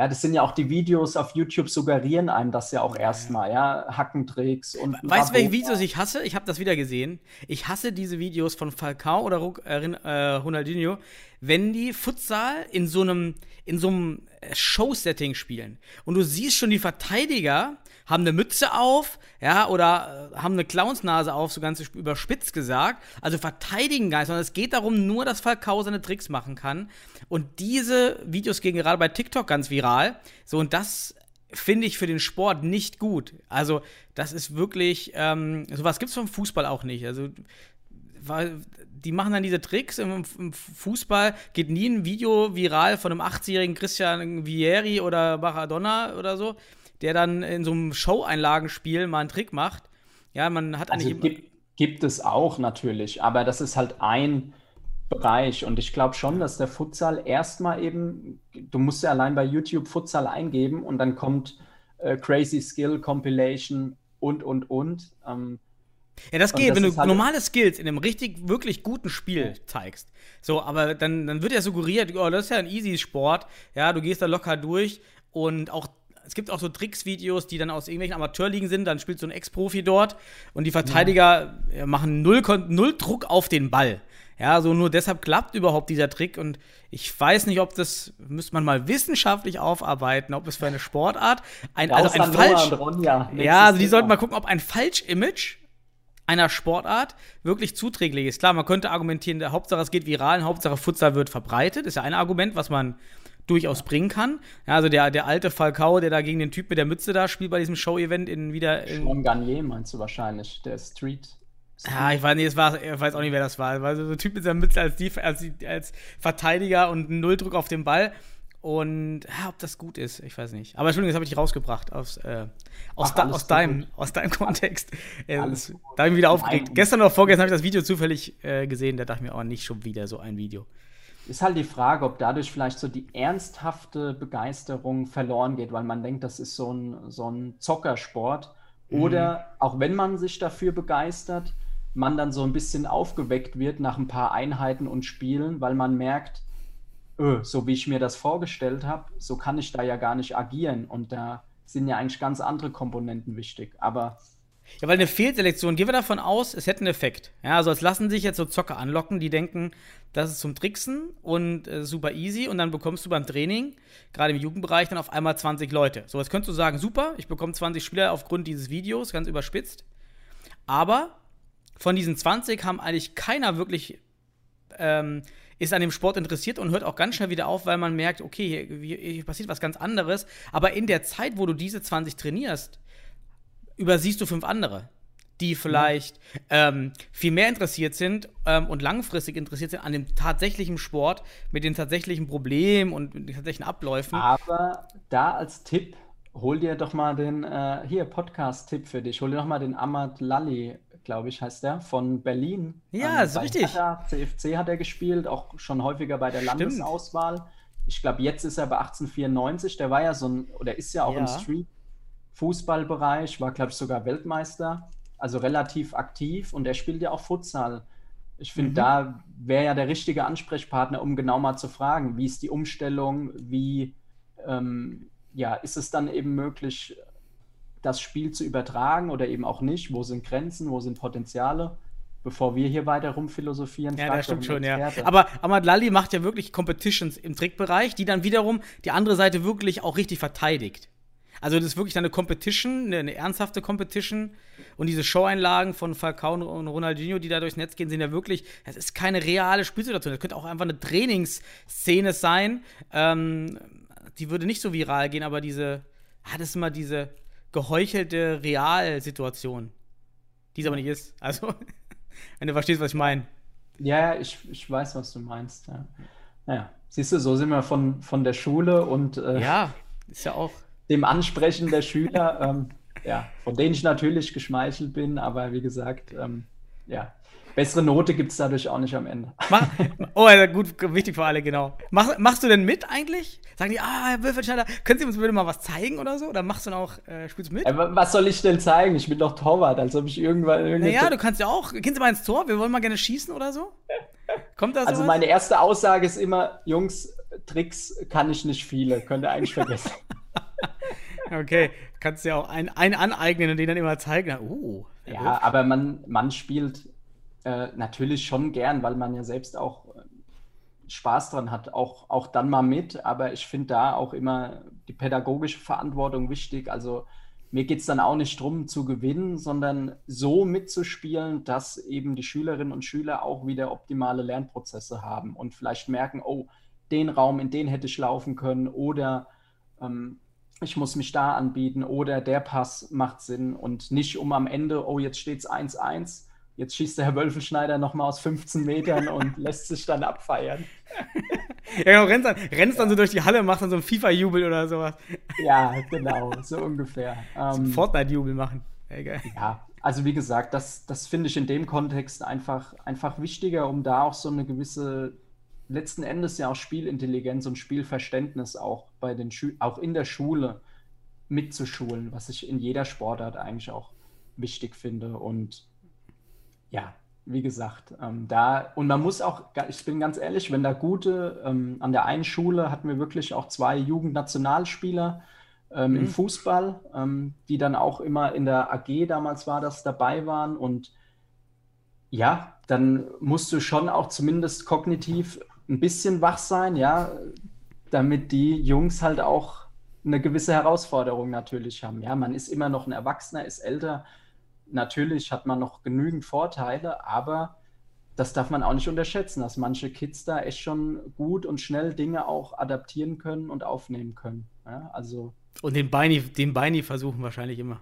Ja, das sind ja auch die Videos auf YouTube suggerieren einem das ja auch erstmal, ja, Hackentricks und Weißt du, welche. Videos ich hasse? Ich habe das wieder gesehen. Ich hasse diese Videos von Falcao oder äh, äh, Ronaldinho, wenn die Futsal in so einem in so einem äh, Show-Setting spielen. Und du siehst schon, die Verteidiger haben eine Mütze auf, ja, oder äh, haben eine Clownsnase auf, so ganz überspitzt gesagt. Also verteidigen gar nicht, sondern es geht darum, nur, dass Falcao seine Tricks machen kann. Und diese Videos gehen gerade bei TikTok ganz viral. So, und das finde ich für den Sport nicht gut. Also, das ist wirklich, ähm, sowas gibt es vom Fußball auch nicht. Also, weil die machen dann diese Tricks im, im Fußball, geht nie ein Video viral von einem 80-jährigen Christian Vieri oder Maradona oder so, der dann in so einem Show-Einlagenspiel mal einen Trick macht. Ja, man hat Also eigentlich gibt, gibt es auch natürlich, aber das ist halt ein Bereich und ich glaube schon, dass der Futsal erstmal eben, du musst ja allein bei YouTube Futsal eingeben und dann kommt äh, Crazy Skill Compilation und und und. Ähm, Ja, das geht, das wenn du halt- normale Skills in einem richtig, wirklich guten Spiel zeigst. So, aber dann, dann wird ja suggeriert, oh, das ist ja ein easy Sport. Ja, du gehst da locker durch und auch. Es gibt auch so Tricks-Videos, die dann aus irgendwelchen Amateurligen sind, dann spielt so ein Ex-Profi dort und die Verteidiger äh, machen null, null Druck auf den Ball. Ja, so nur deshalb klappt überhaupt dieser Trick und ich weiß nicht, ob das, müsste man mal wissenschaftlich aufarbeiten, ob es für eine Sportart ein, also ein falsch, Ronja. Ja, also die sollten mal gucken, ob ein Falsch-Image einer Sportart wirklich zuträglich ist. Klar, man könnte argumentieren, der Hauptsache es geht viral, Hauptsache Futsal wird verbreitet. Ist ja ein Argument, was man durchaus bringen kann. Ja, also der, der alte Falcao, der da gegen den Typ mit der Mütze da spielt bei diesem Show-Event in wieder in, Sean Garnier meinst du wahrscheinlich, der Street. ja, ich weiß, nicht, es war, ich weiß auch nicht, wer das war. War so ein Typ mit seiner Mütze als, die, als, als Verteidiger und Nulldruck auf dem Ball. Und ja, ob das gut ist, ich weiß nicht. Aber Entschuldigung, das habe ich dich rausgebracht aus, äh, aus, Ach, da, aus, deinem, aus deinem Kontext. Äh, das- da habe ich mich wieder aufgeregt. Nein. Gestern oder vorgestern habe ich das Video zufällig äh, gesehen, da dachte ich mir, oh, nicht schon wieder so ein Video. Ist halt die Frage, ob dadurch vielleicht so die ernsthafte Begeisterung verloren geht, weil man denkt, das ist so ein, so ein Zockersport. Oder auch wenn man sich dafür begeistert, man dann so ein bisschen aufgeweckt wird nach ein paar Einheiten und Spielen, weil man merkt, öh, so wie ich mir das vorgestellt habe, so kann ich da ja gar nicht agieren. Und da sind ja eigentlich ganz andere Komponenten wichtig. Aber Ja, weil eine Fehlselektion, gehen wir davon aus, es hätte einen Effekt. Ja, also es lassen sich jetzt so Zocker anlocken, die denken, das ist zum Tricksen und äh, super easy und dann bekommst du beim Training, gerade im Jugendbereich, dann auf einmal 20 Leute. So, jetzt könntest du sagen, super, ich bekomme 20 Spieler aufgrund dieses Videos, ganz überspitzt. Aber von diesen 20 haben eigentlich keiner wirklich ähm, ist an dem Sport interessiert und hört auch ganz schnell wieder auf, weil man merkt, okay, hier, hier, hier passiert was ganz anderes. Aber in der Zeit, wo du diese 20 trainierst, übersiehst du fünf andere, die vielleicht ähm, viel mehr interessiert sind ähm, und langfristig interessiert sind an dem tatsächlichen Sport mit den tatsächlichen Problemen und den tatsächlichen Abläufen. Aber da als Tipp, hol dir doch mal den, äh, hier, Podcast-Tipp für dich, hol dir doch mal den Ahmad Lally, glaube ich, heißt der, von Berlin. Ja, ist bei richtig. Hertha, CFC hat er gespielt, auch schon häufiger bei der Stimmt. Landesauswahl. Ich glaube, jetzt ist er bei 1894, der war ja so ein, oder ist ja auch im Ja. Street-Fußballbereich, war, glaube ich, sogar Weltmeister, also relativ aktiv und er spielt ja auch Futsal. Ich finde, Mhm. da wäre ja der richtige Ansprechpartner, um genau mal zu fragen, wie ist die Umstellung, wie ähm, ja, ist es dann eben möglich, das Spiel zu übertragen oder eben auch nicht? Wo sind Grenzen, wo sind Potenziale? Bevor wir hier weiter rumphilosophieren, Ja, das stimmt schon, ja. Aber Ahmad Lally macht ja wirklich Competitions im Trickbereich, die dann wiederum die andere Seite wirklich auch richtig verteidigt. Also das ist wirklich eine Competition, eine, eine ernsthafte Competition. Und diese Show-Einlagen von Falcao und Ronaldinho, die da durchs Netz gehen, sind ja wirklich, das ist keine reale Spielsituation. Das könnte auch einfach eine Trainingsszene sein. Ähm, die würde nicht so viral gehen, aber diese, ah, das ist immer diese geheuchelte Realsituation. Die es aber nicht ist. Also, (laughs) wenn du verstehst, was ich meine. Ja, ja, ich, ich weiß, was du meinst. Ja. Naja, siehst du, so sind wir von, von der Schule und äh, Ja, ist ja auch. Dem Ansprechen der Schüler, ähm, ja, von denen ich natürlich geschmeichelt bin, aber wie gesagt, ähm, ja, bessere Note gibt es dadurch auch nicht am Ende. Mach, oh, ja, gut, wichtig für alle, genau. Mach, machst du denn mit eigentlich? Sagen die, ah, Herr Würfelschneider, können Sie uns bitte mal was zeigen oder so? Oder machst du dann auch, äh, spielst du mit? Äh, wa- was soll ich denn zeigen? Ich bin doch Torwart, als ob ich irgendwann naja, du kannst ja auch, gehen Sie mal ins Tor, wir wollen mal gerne schießen oder so? Kommt da so? Also meine erste Aussage ist immer, Jungs, Tricks kann ich nicht viele, könnt ihr eigentlich vergessen. (laughs) Okay, kannst du ja auch einen, einen aneignen und den dann immer zeigen. Oh, Würfel. Ja, aber man, man spielt äh, natürlich schon gern, weil man ja selbst auch äh, Spaß dran hat, auch, auch dann mal mit. Aber ich finde da auch immer die pädagogische Verantwortung wichtig. Also mir geht es dann auch nicht darum zu gewinnen, sondern so mitzuspielen, dass eben die Schülerinnen und Schüler auch wieder optimale Lernprozesse haben und vielleicht merken, oh, den Raum, in den hätte ich laufen können oder ähm, ich muss mich da anbieten oder der Pass macht Sinn und nicht um am Ende, oh, jetzt steht es 1-1, jetzt schießt der Herr Wölfelschneider nochmal aus 15 Metern (laughs) und lässt sich dann abfeiern. (laughs) Ja, genau, rennst dann, rennst dann so durch die Halle, machst dann so einen FIFA-Jubel oder sowas. (laughs) Ja, genau, so ungefähr. Ähm, Fortnite-Jubel machen. Ja, geil. ja, also wie gesagt, das, das finde ich in dem Kontext einfach, einfach wichtiger, um da auch so eine gewisse, letzten Endes ja auch Spielintelligenz und Spielverständnis auch bei den Schü auch in der Schule mitzuschulen, was ich in jeder Sportart eigentlich auch wichtig finde. Und ja, wie gesagt, ähm, da, und man muss auch, ich bin ganz ehrlich, wenn da gute, ähm, an der einen Schule hatten wir wirklich auch zwei Jugendnationalspieler ähm, im Mhm. Fußball, ähm, die dann auch immer in der AG damals war das dabei waren und ja, dann musst du schon auch zumindest kognitiv ein bisschen wach sein, ja, damit die Jungs halt auch eine gewisse Herausforderung natürlich haben. Ja, man ist immer noch ein Erwachsener, ist älter. Natürlich hat man noch genügend Vorteile, aber das darf man auch nicht unterschätzen, dass manche Kids da echt schon gut und schnell Dinge auch adaptieren können und aufnehmen können. Ja, also Und den Beini, den Beini versuchen wahrscheinlich immer.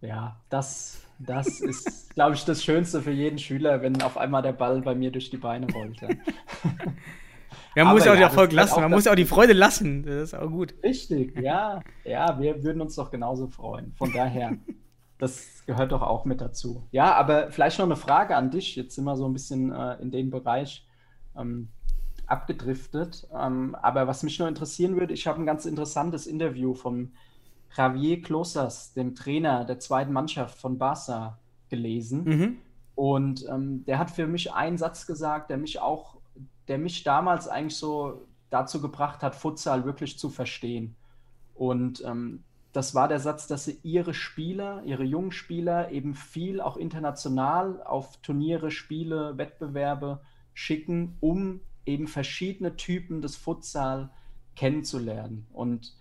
ja, das, das ist, glaube ich, das Schönste für jeden Schüler, wenn auf einmal der Ball bei mir durch die Beine rollt. Ja. Man muss ja auch den ja, Erfolg das gehört lassen, man muss ja auch die. Freude lassen. Das ist auch gut. Richtig, ja. Ja, wir würden uns doch genauso freuen. Von daher, das gehört doch auch mit dazu. Ja, aber vielleicht noch eine Frage an dich. Jetzt sind wir so ein bisschen äh, in den Bereich ähm, abgedriftet. Ähm, aber was mich nur interessieren würde, ich habe ein ganz interessantes Interview von Javier Klosas, dem Trainer der zweiten Mannschaft von Barca, gelesen. Mhm. Und ähm, der hat für mich einen Satz gesagt, der mich auch, der mich damals eigentlich so dazu gebracht hat, Futsal wirklich zu verstehen. Und ähm, das war der Satz, dass sie ihre Spieler, ihre jungen Spieler eben viel auch international auf Turniere, Spiele, Wettbewerbe schicken, um eben verschiedene Typen des Futsal kennenzulernen. Und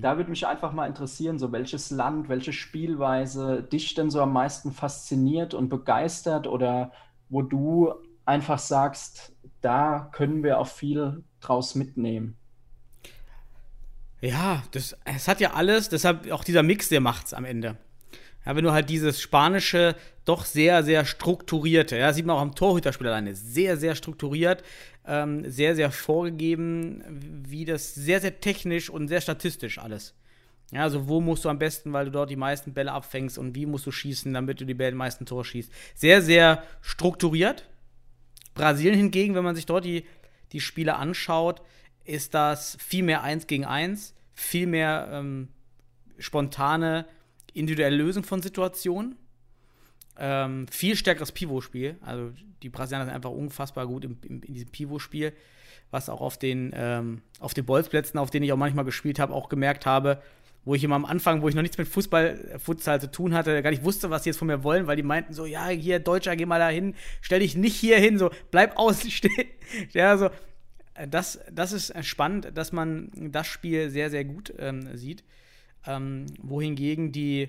da würde mich einfach mal interessieren, so welches Land, welche Spielweise dich denn so am meisten fasziniert und begeistert oder wo du einfach sagst, da können wir auch viel draus mitnehmen. Ja, das, es hat ja alles, deshalb auch dieser Mix, der macht's am Ende. Ja, wenn du halt dieses spanische, doch sehr, sehr strukturierte, ja, sieht man auch am Torhüterspiel alleine, sehr, sehr strukturiert, ähm, sehr, sehr vorgegeben, wie das sehr, sehr technisch und sehr statistisch alles. Ja, also wo musst du am besten, weil du dort die meisten Bälle abfängst und wie musst du schießen, damit du die Bälle meisten Tore schießt. Sehr, sehr strukturiert. Brasilien hingegen, wenn man sich dort die, die Spiele anschaut, ist das viel mehr eins gegen eins, viel mehr ähm, spontane, individuelle Lösung von Situationen. Ähm, viel stärkeres Pivot-Spiel. Also die Brasilianer sind einfach unfassbar gut im, im, in diesem Pivot-Spiel, was auch auf den, ähm, auf den Bolzplätzen, auf denen ich auch manchmal gespielt habe, auch gemerkt habe, wo ich immer am Anfang, wo ich noch nichts mit Fußball, äh, Futsal zu tun hatte, gar nicht wusste, was sie jetzt von mir wollen, weil die meinten so, ja, hier, Deutscher, geh mal da hin, stell dich nicht hier hin, so, bleib außen (laughs) stehen. Ja, so, äh, das, das ist äh, spannend, dass man das Spiel sehr, sehr gut ähm, sieht. Ähm, wohingegen die,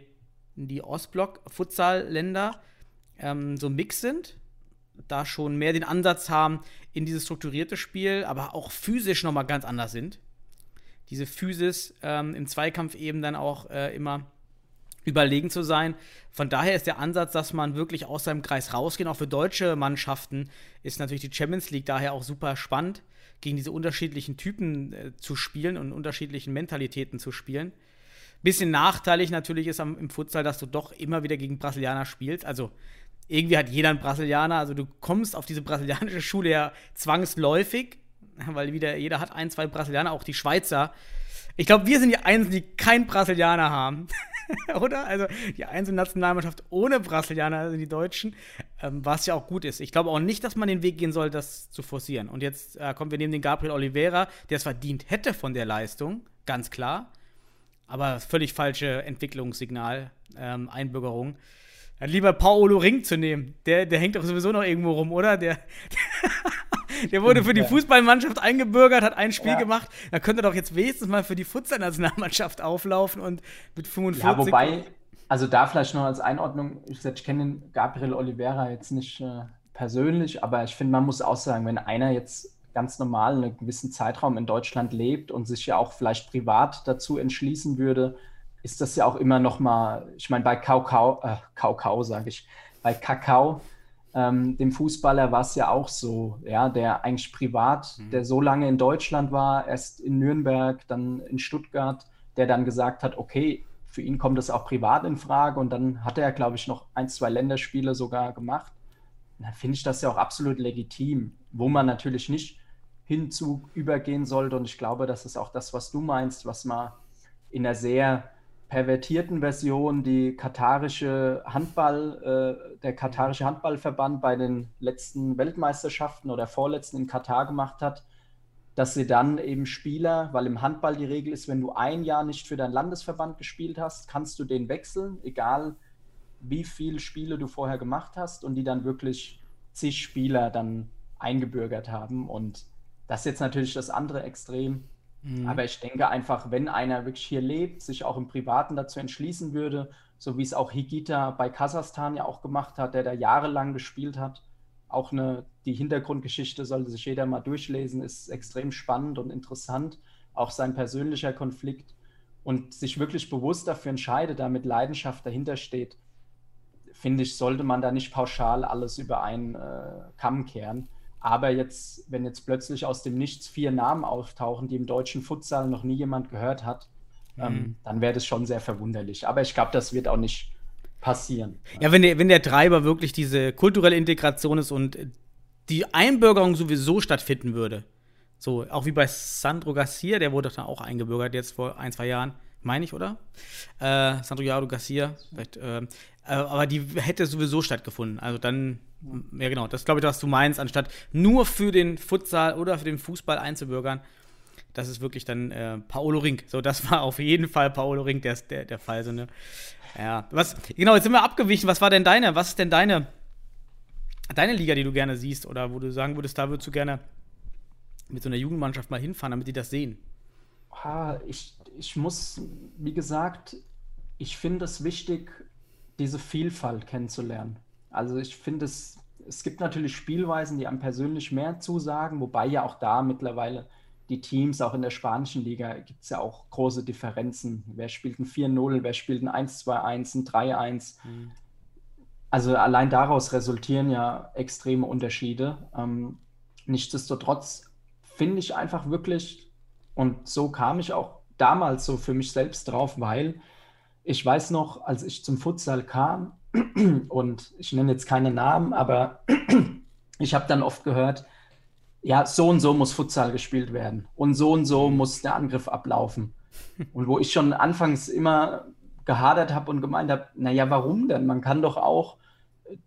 die Ostblock-Futsal-Länder ähm, so ein Mix sind, da schon mehr den Ansatz haben in dieses strukturierte Spiel, aber auch physisch nochmal ganz anders sind. Diese Physis ähm, im Zweikampf eben dann auch äh, immer überlegen zu sein. Von daher ist der Ansatz, dass man wirklich aus seinem Kreis rausgehen, auch für deutsche Mannschaften, ist natürlich die Champions League daher auch super spannend, gegen diese unterschiedlichen Typen äh, zu spielen und unterschiedlichen Mentalitäten zu spielen. Bisschen nachteilig natürlich ist am, im Futsal, dass du doch immer wieder gegen Brasilianer spielst. Also irgendwie hat jeder einen Brasilianer. Also du kommst auf diese brasilianische Schule ja zwangsläufig, weil wieder jeder hat ein, zwei Brasilianer, auch die Schweizer. Ich glaube, wir sind die Einzigen, die keinen Brasilianer haben. (laughs) Oder? Also die einzelne Nationalmannschaft ohne Brasilianer, also die Deutschen, ähm, was ja auch gut ist. Ich glaube auch nicht, dass man den Weg gehen soll, das zu forcieren. Und jetzt äh, kommen wir neben den Gabriel Oliveira, der es verdient hätte von der Leistung, ganz klar. Aber völlig falsche Entwicklungssignal, ähm, Einbürgerung. Dann lieber Paolo Ring zu nehmen. Der, der hängt doch sowieso noch irgendwo rum, oder? Der, (laughs) der wurde für die Fußballmannschaft eingebürgert, hat ein Spiel Ja. gemacht. Da könnte er doch jetzt wenigstens mal für die Futsal-Nationalmannschaft auflaufen und mit 45. Ja, wobei, also da vielleicht noch als Einordnung, ich, ich kenne Gabriel Oliveira jetzt nicht äh, persönlich, aber ich finde, man muss auch sagen, wenn einer jetzt ganz normal einen gewissen Zeitraum in Deutschland lebt und sich ja auch vielleicht privat dazu entschließen würde, ist das ja auch immer noch mal, ich meine, bei Kaukau, äh, Kaukau sage ich, bei Kakao, ähm, dem Fußballer war es ja auch so, ja, der eigentlich privat, der so lange in Deutschland war, erst in Nürnberg, dann in Stuttgart, der dann gesagt hat, okay, für ihn kommt das auch privat in Frage und dann hat er, glaube ich, noch ein, zwei Länderspiele sogar gemacht. Und dann finde ich das ja auch absolut legitim, wo man natürlich nicht hinzu übergehen sollte. Und ich glaube, das ist auch das, was du meinst, was man in einer sehr pervertierten Version die katarische Handball, äh, der katarische Handballverband bei den letzten Weltmeisterschaften oder vorletzten in Katar gemacht hat, dass sie dann eben Spieler, weil im Handball die Regel ist, wenn du ein Jahr nicht für deinen Landesverband gespielt hast, kannst du den wechseln, egal wie viele Spiele du vorher gemacht hast und die dann wirklich zig Spieler dann eingebürgert haben. Und das ist jetzt natürlich das andere Extrem. Aber ich denke einfach, wenn einer wirklich hier lebt, sich auch im Privaten dazu entschließen würde, so wie es auch Higita bei Kasachstan ja auch gemacht hat, der da jahrelang gespielt hat, auch eine, die Hintergrundgeschichte sollte sich jeder mal durchlesen, ist extrem spannend und interessant, auch sein persönlicher Konflikt und sich wirklich bewusst dafür entscheidet, da mit Leidenschaft dahinter steht, finde ich, sollte man da nicht pauschal alles über einen äh, Kamm kehren. Aber jetzt, wenn jetzt plötzlich aus dem Nichts vier Namen auftauchen, die im deutschen Futsal noch nie jemand gehört hat, ähm, Mhm. dann wäre das schon sehr verwunderlich. Aber ich glaube, das wird auch nicht passieren. Ja, wenn der, wenn der Treiber wirklich diese kulturelle Integration ist und die Einbürgerung sowieso stattfinden würde. So, auch wie bei Sandro Garcia, der wurde dann auch eingebürgert jetzt vor ein, zwei Jahren, meine ich, oder? Äh, Sandro Jaro Garcia, vielleicht, äh, aber die hätte sowieso stattgefunden. Also dann, ja genau, das glaube ich, was du meinst, anstatt nur für den Futsal oder für den Fußball einzubürgern. Das ist wirklich dann äh, Paolo Rink. So, das war auf jeden Fall Paolo Rink der, der, der Fall. So, ne? Ja, was, genau, jetzt sind wir abgewichen. Was war denn deine, was ist denn deine, deine Liga, die du gerne siehst oder wo du sagen würdest, da würdest du gerne mit so einer Jugendmannschaft mal hinfahren, damit die das sehen? Ah, ich, ich muss, wie gesagt, ich finde es wichtig, diese Vielfalt kennenzulernen. Also ich finde es, es gibt natürlich Spielweisen, die einem persönlich mehr zusagen, wobei ja auch da mittlerweile die Teams, auch in der spanischen Liga, gibt es ja auch große Differenzen. Wer spielt ein 4-0, wer spielt ein 1-2-1, ein 3-1. Also allein daraus resultieren ja extreme Unterschiede. Ähm, nichtsdestotrotz finde ich einfach wirklich, und so kam ich auch damals so für mich selbst drauf, weil ich weiß noch, als ich zum Futsal kam, (clears throat) und ich nenne jetzt keine Namen, aber (clears throat) ich habe dann oft gehört, ja, so und so muss Futsal gespielt werden und so und so muss der Angriff ablaufen. (laughs) Und wo ich schon anfangs immer gehadert habe und gemeint habe, naja, warum denn? Man kann doch auch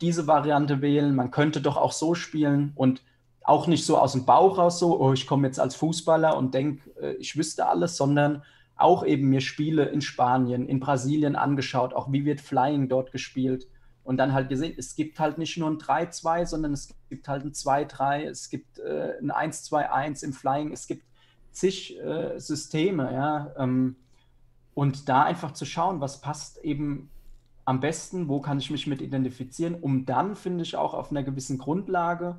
diese Variante wählen, man könnte doch auch so spielen und auch nicht so aus dem Bauch raus so, oh, ich komme jetzt als Fußballer und denke, ich wüsste alles, sondern auch eben mir Spiele in Spanien, in Brasilien angeschaut, auch wie wird Flying dort gespielt und dann halt gesehen, es gibt halt nicht nur ein 3-2, sondern es gibt halt ein 2-3, es gibt äh, ein 1-2-1 im Flying, es gibt zig äh, Systeme, ja. Ähm, und da einfach zu schauen, was passt eben am besten, wo kann ich mich mit identifizieren, um dann, finde ich, auch auf einer gewissen Grundlage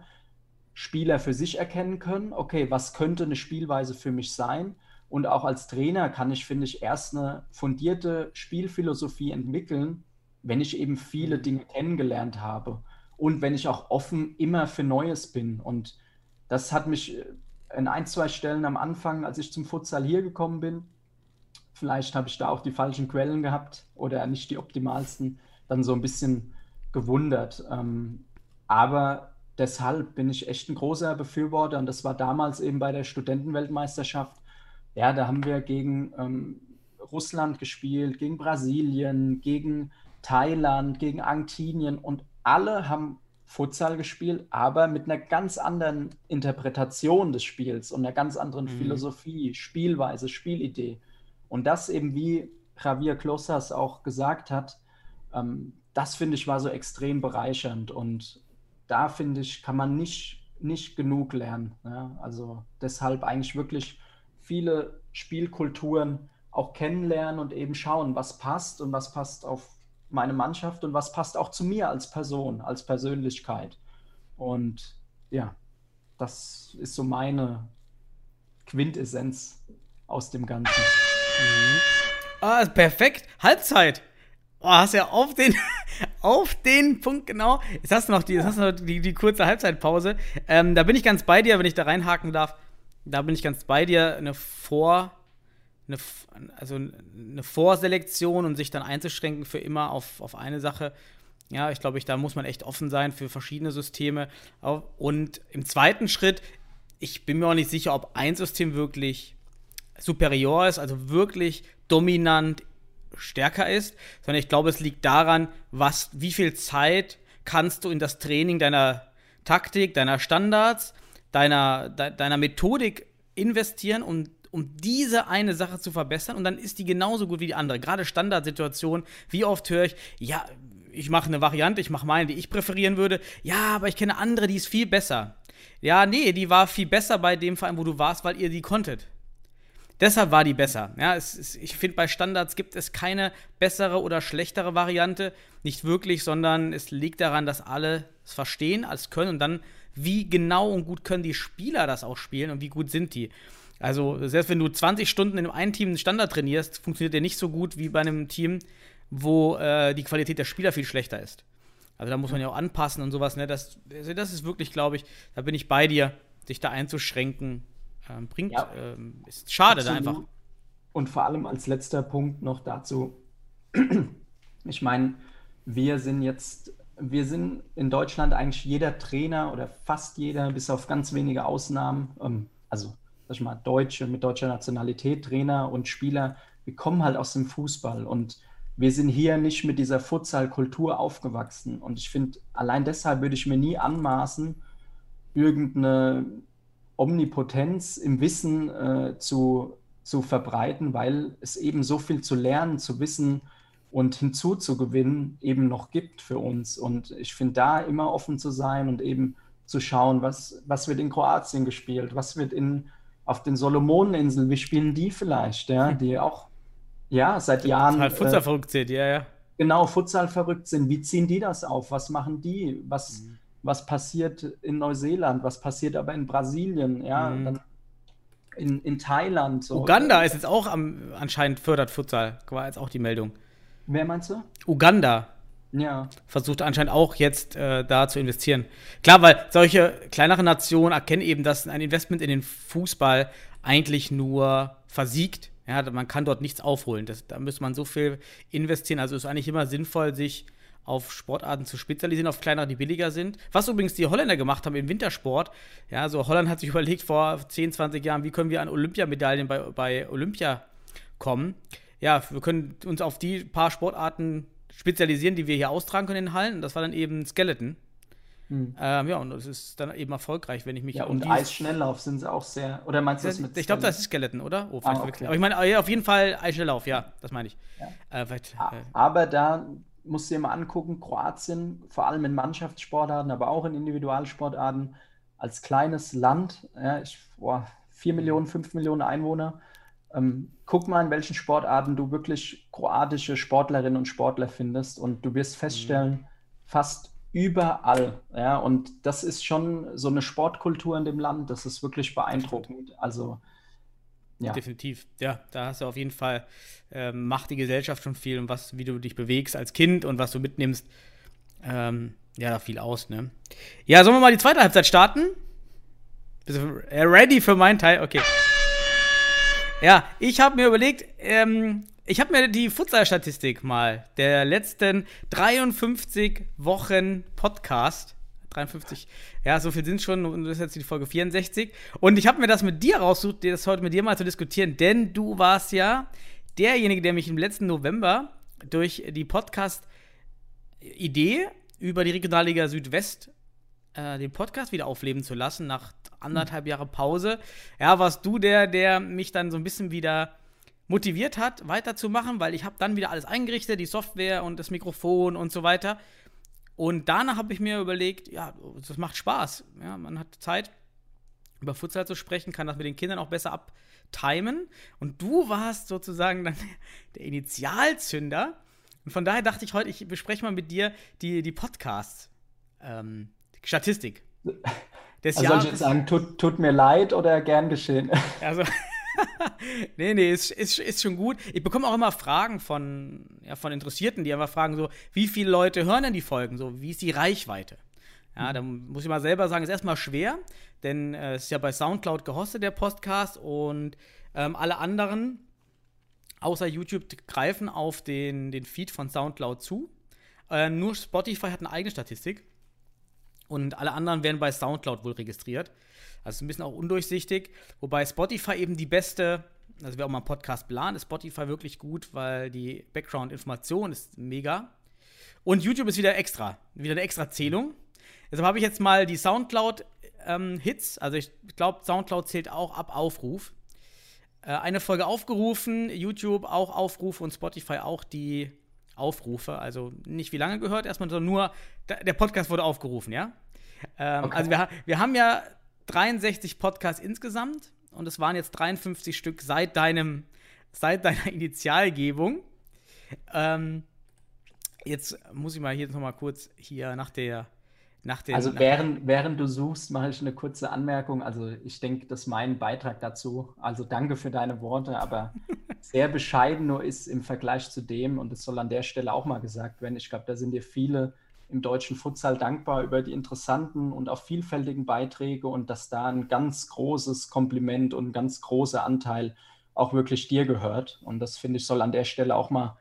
Spieler für sich erkennen können, okay, was könnte eine Spielweise für mich sein? Und auch als Trainer kann ich, finde ich, erst eine fundierte Spielphilosophie entwickeln, wenn ich eben viele Dinge kennengelernt habe und wenn ich auch offen immer für Neues bin. Und das hat mich in ein, zwei Stellen am Anfang, als ich zum Futsal hier gekommen bin, vielleicht habe ich da auch die falschen Quellen gehabt oder nicht die optimalsten, dann so ein bisschen gewundert. Ähm, aber deshalb bin ich echt ein großer Befürworter und das war damals eben bei der Studentenweltmeisterschaft. Ja, da haben wir gegen ähm, Russland gespielt, gegen Brasilien, gegen Thailand, gegen Argentinien und alle haben Futsal gespielt, aber mit einer ganz anderen Interpretation des Spiels und einer ganz anderen mhm. Philosophie, Spielweise, Spielidee. Und das eben, wie Javier Klosas auch gesagt hat, ähm, das finde ich war so extrem bereichernd und da finde ich, kann man nicht, nicht genug lernen. Ja? Also deshalb eigentlich wirklich viele Spielkulturen auch kennenlernen und eben schauen, was passt und was passt auf meine Mannschaft und was passt auch zu mir als Person, als Persönlichkeit. Und ja, das ist so meine Quintessenz aus dem Ganzen. Mhm. Ah, perfekt. Halbzeit. Oh, hast ja auf den, (laughs) auf den Punkt genau. Jetzt hast du noch die, hast du noch die, die kurze Halbzeitpause. Ähm, da bin ich ganz bei dir, wenn ich da reinhaken darf. Da bin ich ganz bei dir. Eine Vor, eine, also eine Vorselektion und sich dann einzuschränken für immer auf, auf eine Sache. Ja, ich glaube, ich, da muss man echt offen sein für verschiedene Systeme. Und im zweiten Schritt, ich bin mir auch nicht sicher, ob ein System wirklich superior ist, also wirklich dominant stärker ist, sondern ich glaube, es liegt daran, was, wie viel Zeit kannst du in das Training deiner Taktik, deiner Standards, deiner, de, deiner Methodik investieren, um, um diese eine Sache zu verbessern und dann ist die genauso gut wie die andere. Gerade Standardsituationen, wie oft höre ich, ja, ich mache eine Variante, ich mache meine, die ich präferieren würde, ja, aber ich kenne andere, die ist viel besser. Ja, nee, die war viel besser bei dem Verein, wo du warst, weil ihr die konntet. Deshalb war die besser. Ja, es, es, ich finde, bei Standards gibt es keine bessere oder schlechtere Variante. Nicht wirklich, sondern es liegt daran, dass alle es verstehen, als können und dann, wie genau und gut können die Spieler das auch spielen und wie gut sind die. Also, selbst wenn du 20 Stunden in einem Team einen Standard trainierst, funktioniert der nicht so gut wie bei einem Team, wo äh, die Qualität der Spieler viel schlechter ist. Also da muss man ja auch anpassen und sowas. Ne? Das, also das ist wirklich, glaube ich, da bin ich bei dir, sich da einzuschränken, ähm, bringt, Ja. ähm, ist schade da einfach. Und vor allem als letzter Punkt noch dazu, ich meine, wir sind jetzt, wir sind in Deutschland eigentlich jeder Trainer oder fast jeder, bis auf ganz wenige Ausnahmen, ähm, also sag ich mal, Deutsche mit deutscher Nationalität, Trainer und Spieler, wir kommen halt aus dem Fußball und wir sind hier nicht mit dieser Futsal-Kultur aufgewachsen. Und ich finde, allein deshalb würde ich mir nie anmaßen, irgendeine Omnipotenz im Wissen äh, zu, zu verbreiten, weil es eben so viel zu lernen, zu wissen und hinzuzugewinnen eben noch gibt für uns. Und ich finde da immer offen zu sein und eben zu schauen, was, was wird in Kroatien gespielt, was wird in, auf den Solomoneninseln, wie spielen die vielleicht, ja, die auch ja, seit Jahren Halt äh, Futsal verrückt sind, ja, ja. genau Futsal verrückt sind. Wie ziehen die das auf? Was machen die? Was, Mhm. was passiert in Neuseeland? Was passiert aber in Brasilien? Ja, Mhm. dann in, in Thailand. So. Uganda ist jetzt auch am, anscheinend fördert Futsal, war jetzt auch die Meldung. Wer meinst du? Uganda Ja, versucht anscheinend auch jetzt äh, da zu investieren. Klar, weil solche kleinere Nationen erkennen eben, dass ein Investment in den Fußball eigentlich nur versiegt. Ja, man kann dort nichts aufholen. Das, da muss man so viel investieren. Also ist eigentlich immer sinnvoll, sich auf Sportarten zu spezialisieren, auf kleinere, die billiger sind. Was übrigens die Holländer gemacht haben im Wintersport. Ja, so Holland hat sich (laughs) überlegt vor 10, 20 Jahren, wie können wir an Olympiamedaillen bei, bei Olympia kommen. Ja, wir können uns auf die paar Sportarten spezialisieren, die wir hier austragen können in den Hallen. Und das war dann eben Skeleton. Ähm, ja, und das ist dann eben erfolgreich, wenn ich mich ja um und Eisschnelllauf sind sie auch sehr. Oder meinst du das mit ich glaube, das ist Skeleton, oder? Oh, Ah, okay. Aber ich meine, ja, auf jeden Fall Eisschnelllauf, ja, das meine ich. Äh, vielleicht, A- äh, Aber da musst du dir mal angucken, Kroatien, vor allem in Mannschaftssportarten, aber auch in Individualsportarten, als kleines Land, ja, ich, boah, 4 Millionen, 5 Millionen Einwohner, ähm, guck mal, in welchen Sportarten du wirklich kroatische Sportlerinnen und Sportler findest und du wirst feststellen, fast überall, ja, und das ist schon so eine Sportkultur in dem Land, das ist wirklich beeindruckend. Also, ja. Definitiv. Ja, da hast du auf jeden Fall, ähm, macht die Gesellschaft schon viel und was, wie du dich bewegst als Kind und was du mitnimmst. Ähm, ja, da viel aus, ne? Ja, sollen wir mal die zweite Halbzeit starten? Bist du ready für meinen Teil? Okay. Ja, ich habe mir überlegt, ähm, ich habe mir die Futsal-Statistik mal der letzten 53 Wochen Podcast 53, ja, so viel sind schon, und das ist jetzt die Folge 64. Und ich habe mir das mit dir rausgesucht, das heute mit dir mal zu diskutieren, denn du warst ja derjenige, der mich im letzten November durch die Podcast-Idee über die Regionalliga Südwest äh, den Podcast wieder aufleben zu lassen, nach anderthalb Jahre Pause. Ja, warst du der, der mich dann so ein bisschen wieder motiviert hat, weiterzumachen, weil ich habe dann wieder alles eingerichtet, die Software und das Mikrofon und so weiter. Und danach habe ich mir überlegt, ja, das macht Spaß. Ja, man hat Zeit, über Futsal zu sprechen, kann das mit den Kindern auch besser abtimen. Und du warst sozusagen dann (laughs) der Initialzünder. Und von daher dachte ich heute, ich bespreche mal mit dir die, die Podcast-Statistik. des Also soll ich jetzt sagen, tut, tut mir leid oder gern geschehen? (laughs) Also, (laughs) nee, nee, ist, ist, ist schon gut. Ich bekomme auch immer Fragen von, ja, von Interessierten, die einfach fragen so, wie viele Leute hören denn die Folgen? So, wie ist die Reichweite? Ja, da muss ich mal selber sagen, ist erstmal schwer, denn äh, es ist ja bei Soundcloud gehostet, der Podcast, und ähm, alle anderen, außer YouTube, greifen auf den, den Feed von Soundcloud zu. Äh, nur Spotify hat eine eigene Statistik. Und alle anderen werden bei Soundcloud wohl registriert. Also ein bisschen auch undurchsichtig. Wobei Spotify eben die beste, also wer auch mal einen Podcast plant, ist Spotify wirklich gut, weil die Background-Information ist mega. Und YouTube ist wieder extra, wieder eine extra Zählung. Deshalb habe ich jetzt mal die Soundcloud-Hits, also ich glaube, Soundcloud zählt auch ab Aufruf. Äh, eine Folge aufgerufen, YouTube auch Aufrufe und Spotify auch die Aufrufe. Also nicht wie lange gehört, erstmal sondern nur, der Podcast wurde aufgerufen, ja? Ähm, Okay. Also wir, wir haben ja 63 Podcasts insgesamt und es waren jetzt 53 Stück seit deinem, seit deiner (laughs) Initialgebung. Ähm, jetzt muss ich mal hier nochmal kurz hier nach der, den, Also während, während du suchst, mache ich eine kurze Anmerkung. Also ich denke, das ist mein Beitrag dazu. Also danke für deine Worte, aber (laughs) sehr bescheiden nur ist im Vergleich zu dem, und das soll an der Stelle auch mal gesagt werden, ich glaube, da sind dir viele im deutschen Futsal dankbar über die interessanten und auch vielfältigen Beiträge und dass da ein ganz großes Kompliment und ein ganz großer Anteil auch wirklich dir gehört. Und das finde ich soll an der Stelle auch mal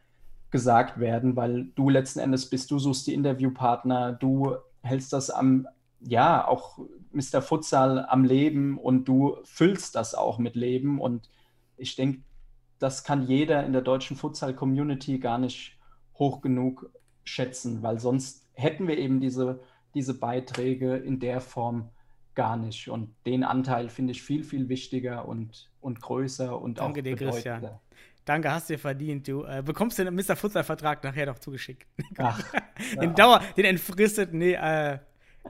gesagt werden, weil du letzten Endes bist, du suchst die Interviewpartner, du hältst das am, ja, auch Mr. Futsal am Leben und du füllst das auch mit Leben. Und ich denke, das kann jeder in der deutschen Futsal-Community gar nicht hoch genug schätzen, weil sonst hätten wir eben diese, diese Beiträge in der Form gar nicht. Und den Anteil finde ich viel, viel wichtiger und, und größer und Danke auch dir, Christian. Danke, hast dir verdient. Du äh, bekommst den Mr. Futsal-Vertrag nachher noch zugeschickt. Ach, (laughs) den ja. Dauer, den entfristeten, nee, äh,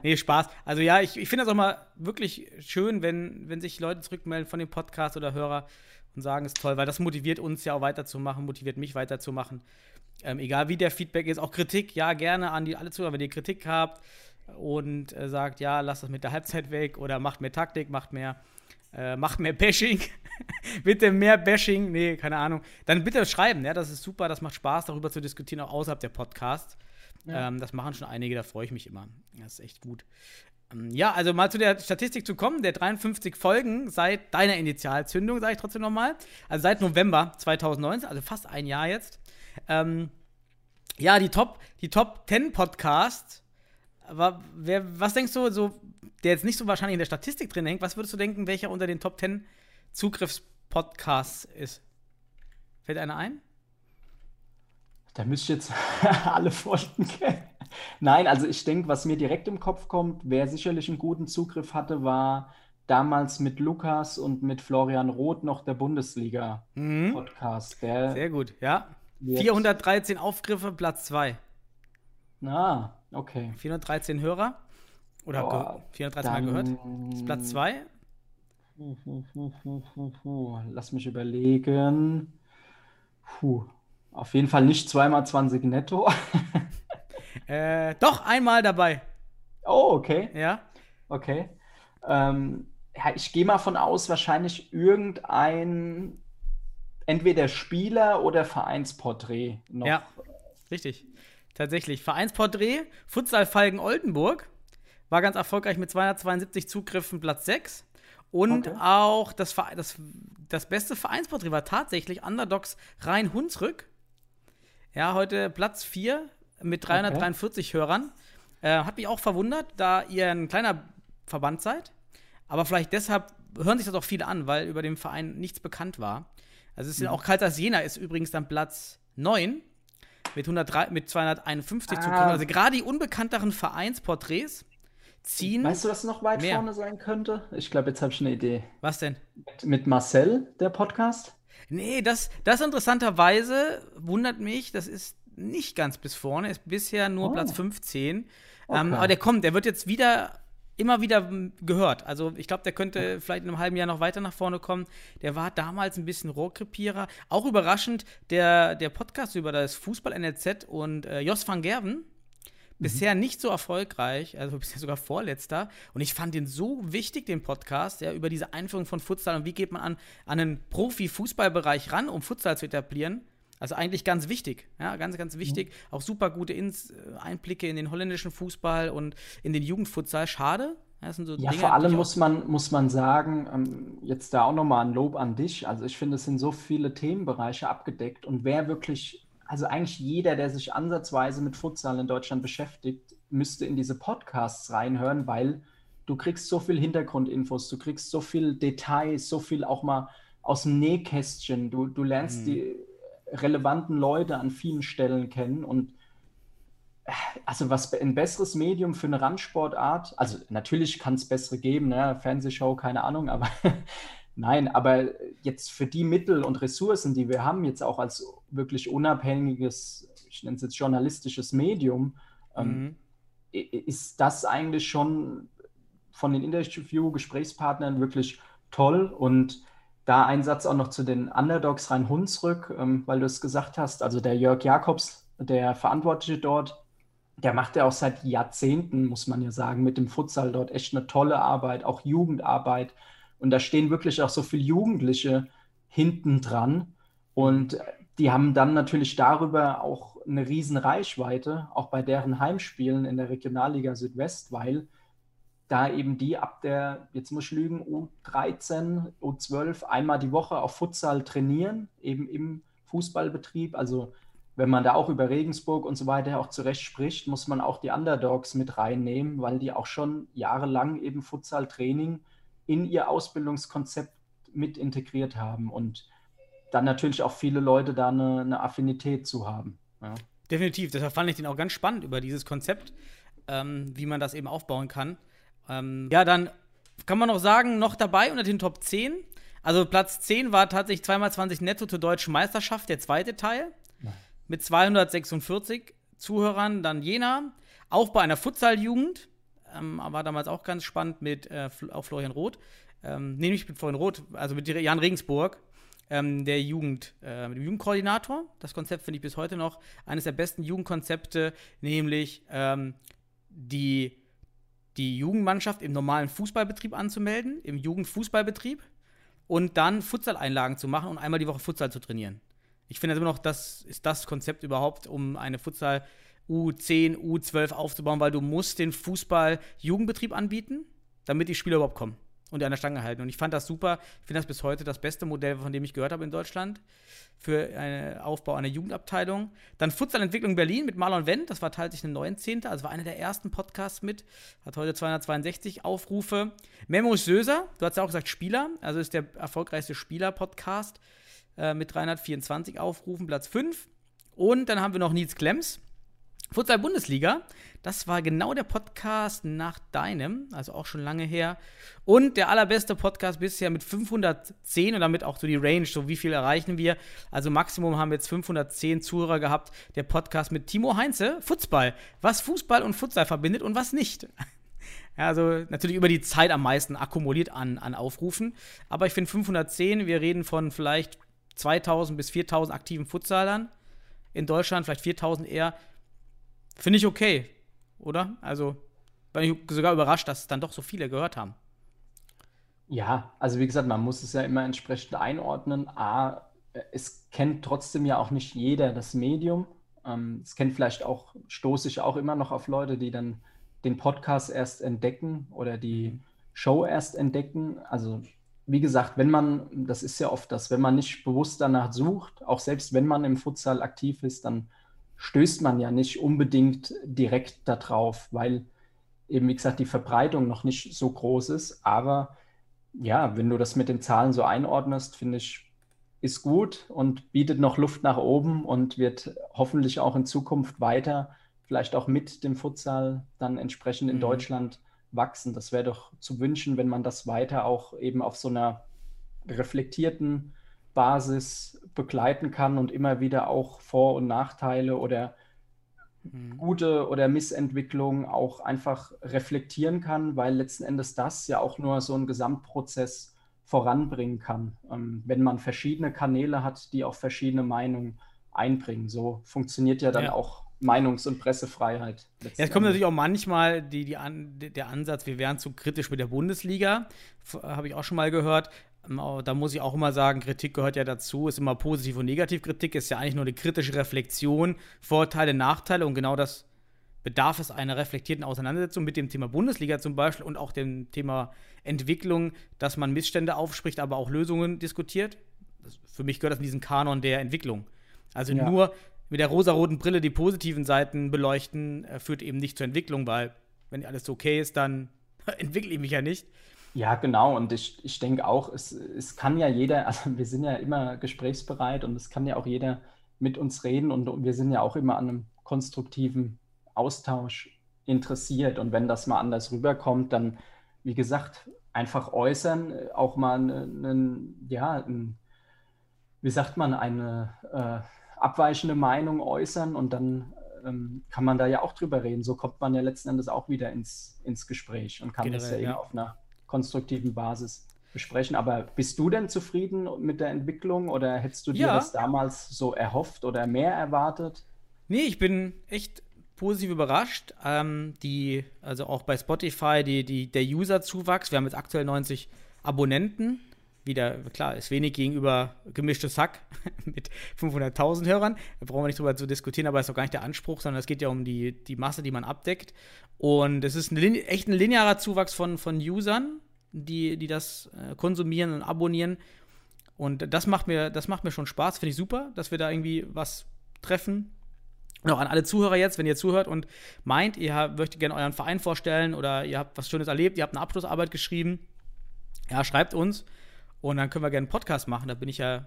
nee, Spaß. Also ja, ich, ich finde das auch mal wirklich schön, wenn, wenn sich Leute zurückmelden von dem Podcast oder Hörer und sagen, es ist toll, weil das motiviert uns ja auch weiterzumachen, motiviert mich weiterzumachen. Ähm, egal wie der Feedback ist, auch Kritik, ja, gerne an die alle Zuhörer, wenn ihr Kritik habt und äh, sagt, ja, lasst das mit der Halbzeit weg oder macht mehr Taktik, macht mehr, äh, macht mehr Bashing. (laughs) bitte mehr Bashing, nee, keine Ahnung. Dann bitte schreiben, ja, das ist super, das macht Spaß, darüber zu diskutieren, auch außerhalb der Podcasts. Ja. Ähm, das machen schon einige, da freue ich mich immer. Das ist echt gut. Ähm, ja, also mal zu der Statistik zu kommen, der 53 Folgen seit deiner Initialzündung, sage ich trotzdem nochmal. Also seit November 2019, also fast ein Jahr jetzt. Ähm, ja, die Top, die Top 10 Podcasts. Aber wer, was denkst du, so, der jetzt nicht so wahrscheinlich in der Statistik drin hängt, was würdest du denken, welcher unter den Top 10 Zugriffspodcasts ist? Fällt einer ein? Da müsste ich jetzt (laughs) alle Folgen kennen. Nein, also ich denke, was mir direkt im Kopf kommt, wer sicherlich einen guten Zugriff hatte, war damals mit Lukas und mit Florian Roth noch der Bundesliga-Podcast. Der Sehr gut, ja. wird- 413 Aufgriffe, Platz 2. Ah, okay. 413 Hörer. Oder Boah, ge 413 Mal gehört. Das ist Platz 2. Hu, hu, hu, hu, hu, hu. Lass mich überlegen. Puh. Auf jeden Fall nicht zweimal 20 netto. (laughs) Äh, doch, einmal dabei. Oh, okay. Ja. Okay. Ähm, ja, ich gehe mal von aus, wahrscheinlich irgendein entweder Spieler oder Vereinsporträt noch. Ja. Richtig. Tatsächlich. Vereinsporträt, Futsal Falken Oldenburg. War ganz erfolgreich mit 272 Zugriffen, Platz 6. Und Okay. auch das, das, das beste Vereinsporträt war tatsächlich Underdogs Rhein-Hunsrück. Ja, heute Platz 4 mit 343 Hörern. Äh, hat mich auch verwundert, da ihr ein kleiner Verband seid. Aber vielleicht deshalb hören sich das auch viele an, weil über den Verein nichts bekannt war. Also es sind auch Kaltas Jena ist übrigens dann Platz 9 mit, 103, mit 251 Ah. Zugriffen. Also gerade die unbekannteren Vereinsporträts ziehen. Weißt du, was noch weit Mehr. vorne sein könnte? Ich glaube, jetzt habe ich eine Idee. Was denn? Mit Marcel, der Podcast? Nee, das, das interessanterweise wundert mich, das ist nicht ganz bis vorne, ist bisher nur Oh. Platz 15. Ähm, Okay. aber der kommt, der wird jetzt wieder, immer wieder m, gehört. Also ich glaube, der könnte vielleicht in einem halben Jahr noch weiter nach vorne kommen. Der war damals ein bisschen Rohrkrepierer. Auch überraschend, der, der Podcast über das Fußball-NLZ und äh, Jos van Gerven, bisher nicht so erfolgreich, also bisher sogar vorletzter. Und ich fand den so wichtig, den Podcast, ja, über diese Einführung von Futsal und wie geht man an, an einen Profi-Fußballbereich ran, um Futsal zu etablieren. Also eigentlich ganz wichtig, ja, ganz, ganz wichtig. Auch super gute Ins äh, Einblicke in den holländischen Fußball und in den Jugendfutsal. Schade. So Ja, Dinge, vor allem muss man, muss man sagen, ähm, jetzt da auch nochmal ein Lob an dich. Also ich finde, es sind so viele Themenbereiche abgedeckt und wer wirklich, also eigentlich jeder, der sich ansatzweise mit Futsal in Deutschland beschäftigt, müsste in diese Podcasts reinhören, weil du kriegst so viel Hintergrundinfos, du kriegst so viel Details, so viel auch mal aus dem Nähkästchen. Du, du lernst Mhm. die relevanten Leute an vielen Stellen kennen und also was ein besseres Medium für eine Randsportart, also natürlich kann es bessere geben, ne? Fernsehshow, keine Ahnung, aber (laughs) nein, aber jetzt für die Mittel und Ressourcen, die wir haben, jetzt auch als wirklich unabhängiges, ich nenne es jetzt journalistisches Medium, ähm, Mhm. i- ist das eigentlich schon von den Interview-Gesprächspartnern wirklich toll und da ein Satz auch noch zu den Underdogs Rhein-Hunsrück, ähm, weil du es gesagt hast, also der Jörg Jakobs, der Verantwortliche dort, der macht ja auch seit Jahrzehnten, muss man ja sagen, mit dem Futsal dort echt eine tolle Arbeit, auch Jugendarbeit. Und da stehen wirklich auch so viele Jugendliche hinten dran. Und die haben dann natürlich darüber auch eine riesen Reichweite, auch bei deren Heimspielen in der Regionalliga Südwest, weil da eben die ab der, jetzt muss ich lügen, U13, U12 einmal die Woche auf Futsal trainieren, eben im Fußballbetrieb. Also wenn man da auch über Regensburg und so weiter auch zurecht spricht, muss man auch die Underdogs mit reinnehmen, weil die auch schon jahrelang eben Futsal-Training in ihr Ausbildungskonzept mit integriert haben und dann natürlich auch viele Leute da eine, eine Affinität zu haben. Ja. Definitiv, deshalb fand ich den auch ganz spannend über dieses Konzept, ähm, wie man das eben aufbauen kann. Ähm, ja, dann kann man noch sagen, noch dabei unter den Top 10. Also Platz 10 war tatsächlich 2x20 netto zur deutschen Meisterschaft, der zweite Teil. Mit 246 Zuhörern. Dann Jena, auch bei einer Futsal-Jugend. Ähm, war damals auch ganz spannend mit äh, auch Florian Roth. Ähm, nee, mit Florian Roth, also mit Jan Regensburg. Ähm, der Jugend, äh, dem Jugendkoordinator. Das Konzept finde ich bis heute noch eines der besten Jugendkonzepte, nämlich ähm, die die Jugendmannschaft im normalen Fußballbetrieb anzumelden, im Jugendfußballbetrieb und dann Futsal-Einlagen zu machen und einmal die Woche Futsal zu trainieren. Ich finde immer noch, das ist das Konzept überhaupt, um eine Futsal U10, U12 aufzubauen, weil du musst den Fußball-Jugendbetrieb anbieten, damit die Spieler überhaupt kommen und an der Stange halten. Und ich fand das super. Ich finde das bis heute das beste Modell, von dem ich gehört habe in Deutschland für einen Aufbau einer Jugendabteilung. Dann Futsalentwicklung Berlin mit Marlon Wendt, das war tatsächlich eine 19. Also war einer der ersten Podcasts mit, hat heute 262 Aufrufe. Memo Söser, du hast ja auch gesagt Spieler, also ist der erfolgreichste Spieler-Podcast äh, mit 324 Aufrufen, Platz 5. Und dann haben wir noch Nils Klemms, Futsal Bundesliga, das war genau der Podcast nach deinem, also auch schon lange her. Und der allerbeste Podcast bisher mit 510 und damit auch so die Range, so wie viel erreichen wir. Also Maximum haben wir jetzt 510 Zuhörer gehabt. Der Podcast mit Timo Heinze, Fußball. Was Fußball und Futsal verbindet und was nicht. (laughs) Ja, also natürlich über die Zeit am meisten akkumuliert an, an Aufrufen. Aber ich finde 510, wir reden von vielleicht 2000 bis 4000 aktiven Futsalern in Deutschland, vielleicht 4000 eher. Finde ich okay, oder? Also bin ich sogar überrascht, dass es dann doch so viele gehört haben. Ja, also wie gesagt, man muss es ja immer entsprechend einordnen. A, es kennt trotzdem ja auch nicht jeder das Medium. Ähm, es kennt vielleicht auch, stoße ich auch immer noch auf Leute, die dann den Podcast erst entdecken oder die Show erst entdecken. Also wie gesagt, wenn man, das ist ja oft das, wenn man nicht bewusst danach sucht, auch selbst wenn man im Futsal aktiv ist, dann stößt man ja nicht unbedingt direkt darauf, weil eben, wie gesagt, die Verbreitung noch nicht so groß ist. Aber ja, wenn du das mit den Zahlen so einordnest, finde ich, ist gut und bietet noch Luft nach oben und wird hoffentlich auch in Zukunft weiter, vielleicht auch mit dem Futsal dann entsprechend in mhm. Deutschland wachsen. Das wäre doch zu wünschen, wenn man das weiter auch eben auf so einer reflektierten Basis begleiten kann und immer wieder auch Vor- und Nachteile oder mhm. gute oder Missentwicklungen auch einfach reflektieren kann, weil letzten Endes das ja auch nur so einen Gesamtprozess voranbringen kann, ähm, wenn man verschiedene Kanäle hat, die auch verschiedene Meinungen einbringen. So funktioniert ja dann ja. auch Meinungs- und Pressefreiheit. Ja, es kommt natürlich auch manchmal die, die an, der Ansatz, wir wären zu kritisch mit der Bundesliga, habe ich auch schon mal gehört. Ähm, da muss ich auch immer sagen, Kritik gehört ja dazu, ist immer Positiv- und Negativkritik, ist ja eigentlich nur eine kritische Reflexion, Vorteile, Nachteile und genau das bedarf es einer reflektierten Auseinandersetzung mit dem Thema Bundesliga zum Beispiel und auch dem Thema Entwicklung, dass man Missstände aufspricht, aber auch Lösungen diskutiert. Das, für mich gehört das in diesen Kanon der Entwicklung. Also ja. nur mit der rosaroten Brille die positiven Seiten beleuchten, äh, führt eben nicht zur Entwicklung, weil wenn alles okay ist, dann (laughs) entwickle ich mich ja nicht. Ja, genau. Und ich, ich denke auch, es, es kann ja jeder, (laughs) also wir sind ja immer gesprächsbereit und es kann ja auch jeder mit uns reden und wir sind ja auch immer an einem konstruktiven Austausch interessiert. Und wenn das mal anders rüberkommt, dann, wie gesagt, einfach äußern, auch mal einen, ja, ein, wie sagt man, eine äh, abweichende Meinung äußern und dann ähm, kann man da ja auch drüber reden. So kommt man ja letzten Endes auch wieder ins, ins Gespräch und kann Generell, das ja, ja. eben auf einer konstruktiven Basis besprechen. Aber bist du denn zufrieden mit der Entwicklung oder hättest du dir ja. das damals so erhofft oder mehr erwartet? Nee, ich bin echt positiv überrascht. Ähm, die, also auch bei Spotify, die, die, der User-Zuwachs, wir haben jetzt aktuell 90 Abonnenten wieder, klar, ist wenig gegenüber gemischtes Hack (laughs) mit 500.000 Hörern. Da brauchen wir nicht drüber zu diskutieren, aber ist auch gar nicht der Anspruch, sondern es geht ja um die, die Masse, die man abdeckt. Und es ist ein, echt ein linearer Zuwachs von, von Usern, die, die das äh, konsumieren und abonnieren. Und das macht mir, das macht mir schon Spaß, finde ich super, dass wir da irgendwie was treffen. Und auch an alle Zuhörer jetzt, wenn ihr zuhört und meint, ihr möchtet gerne euren Verein vorstellen oder ihr habt was Schönes erlebt, ihr habt eine Abschlussarbeit geschrieben, ja, schreibt uns und dann können wir gerne einen Podcast machen. Da bin ich ja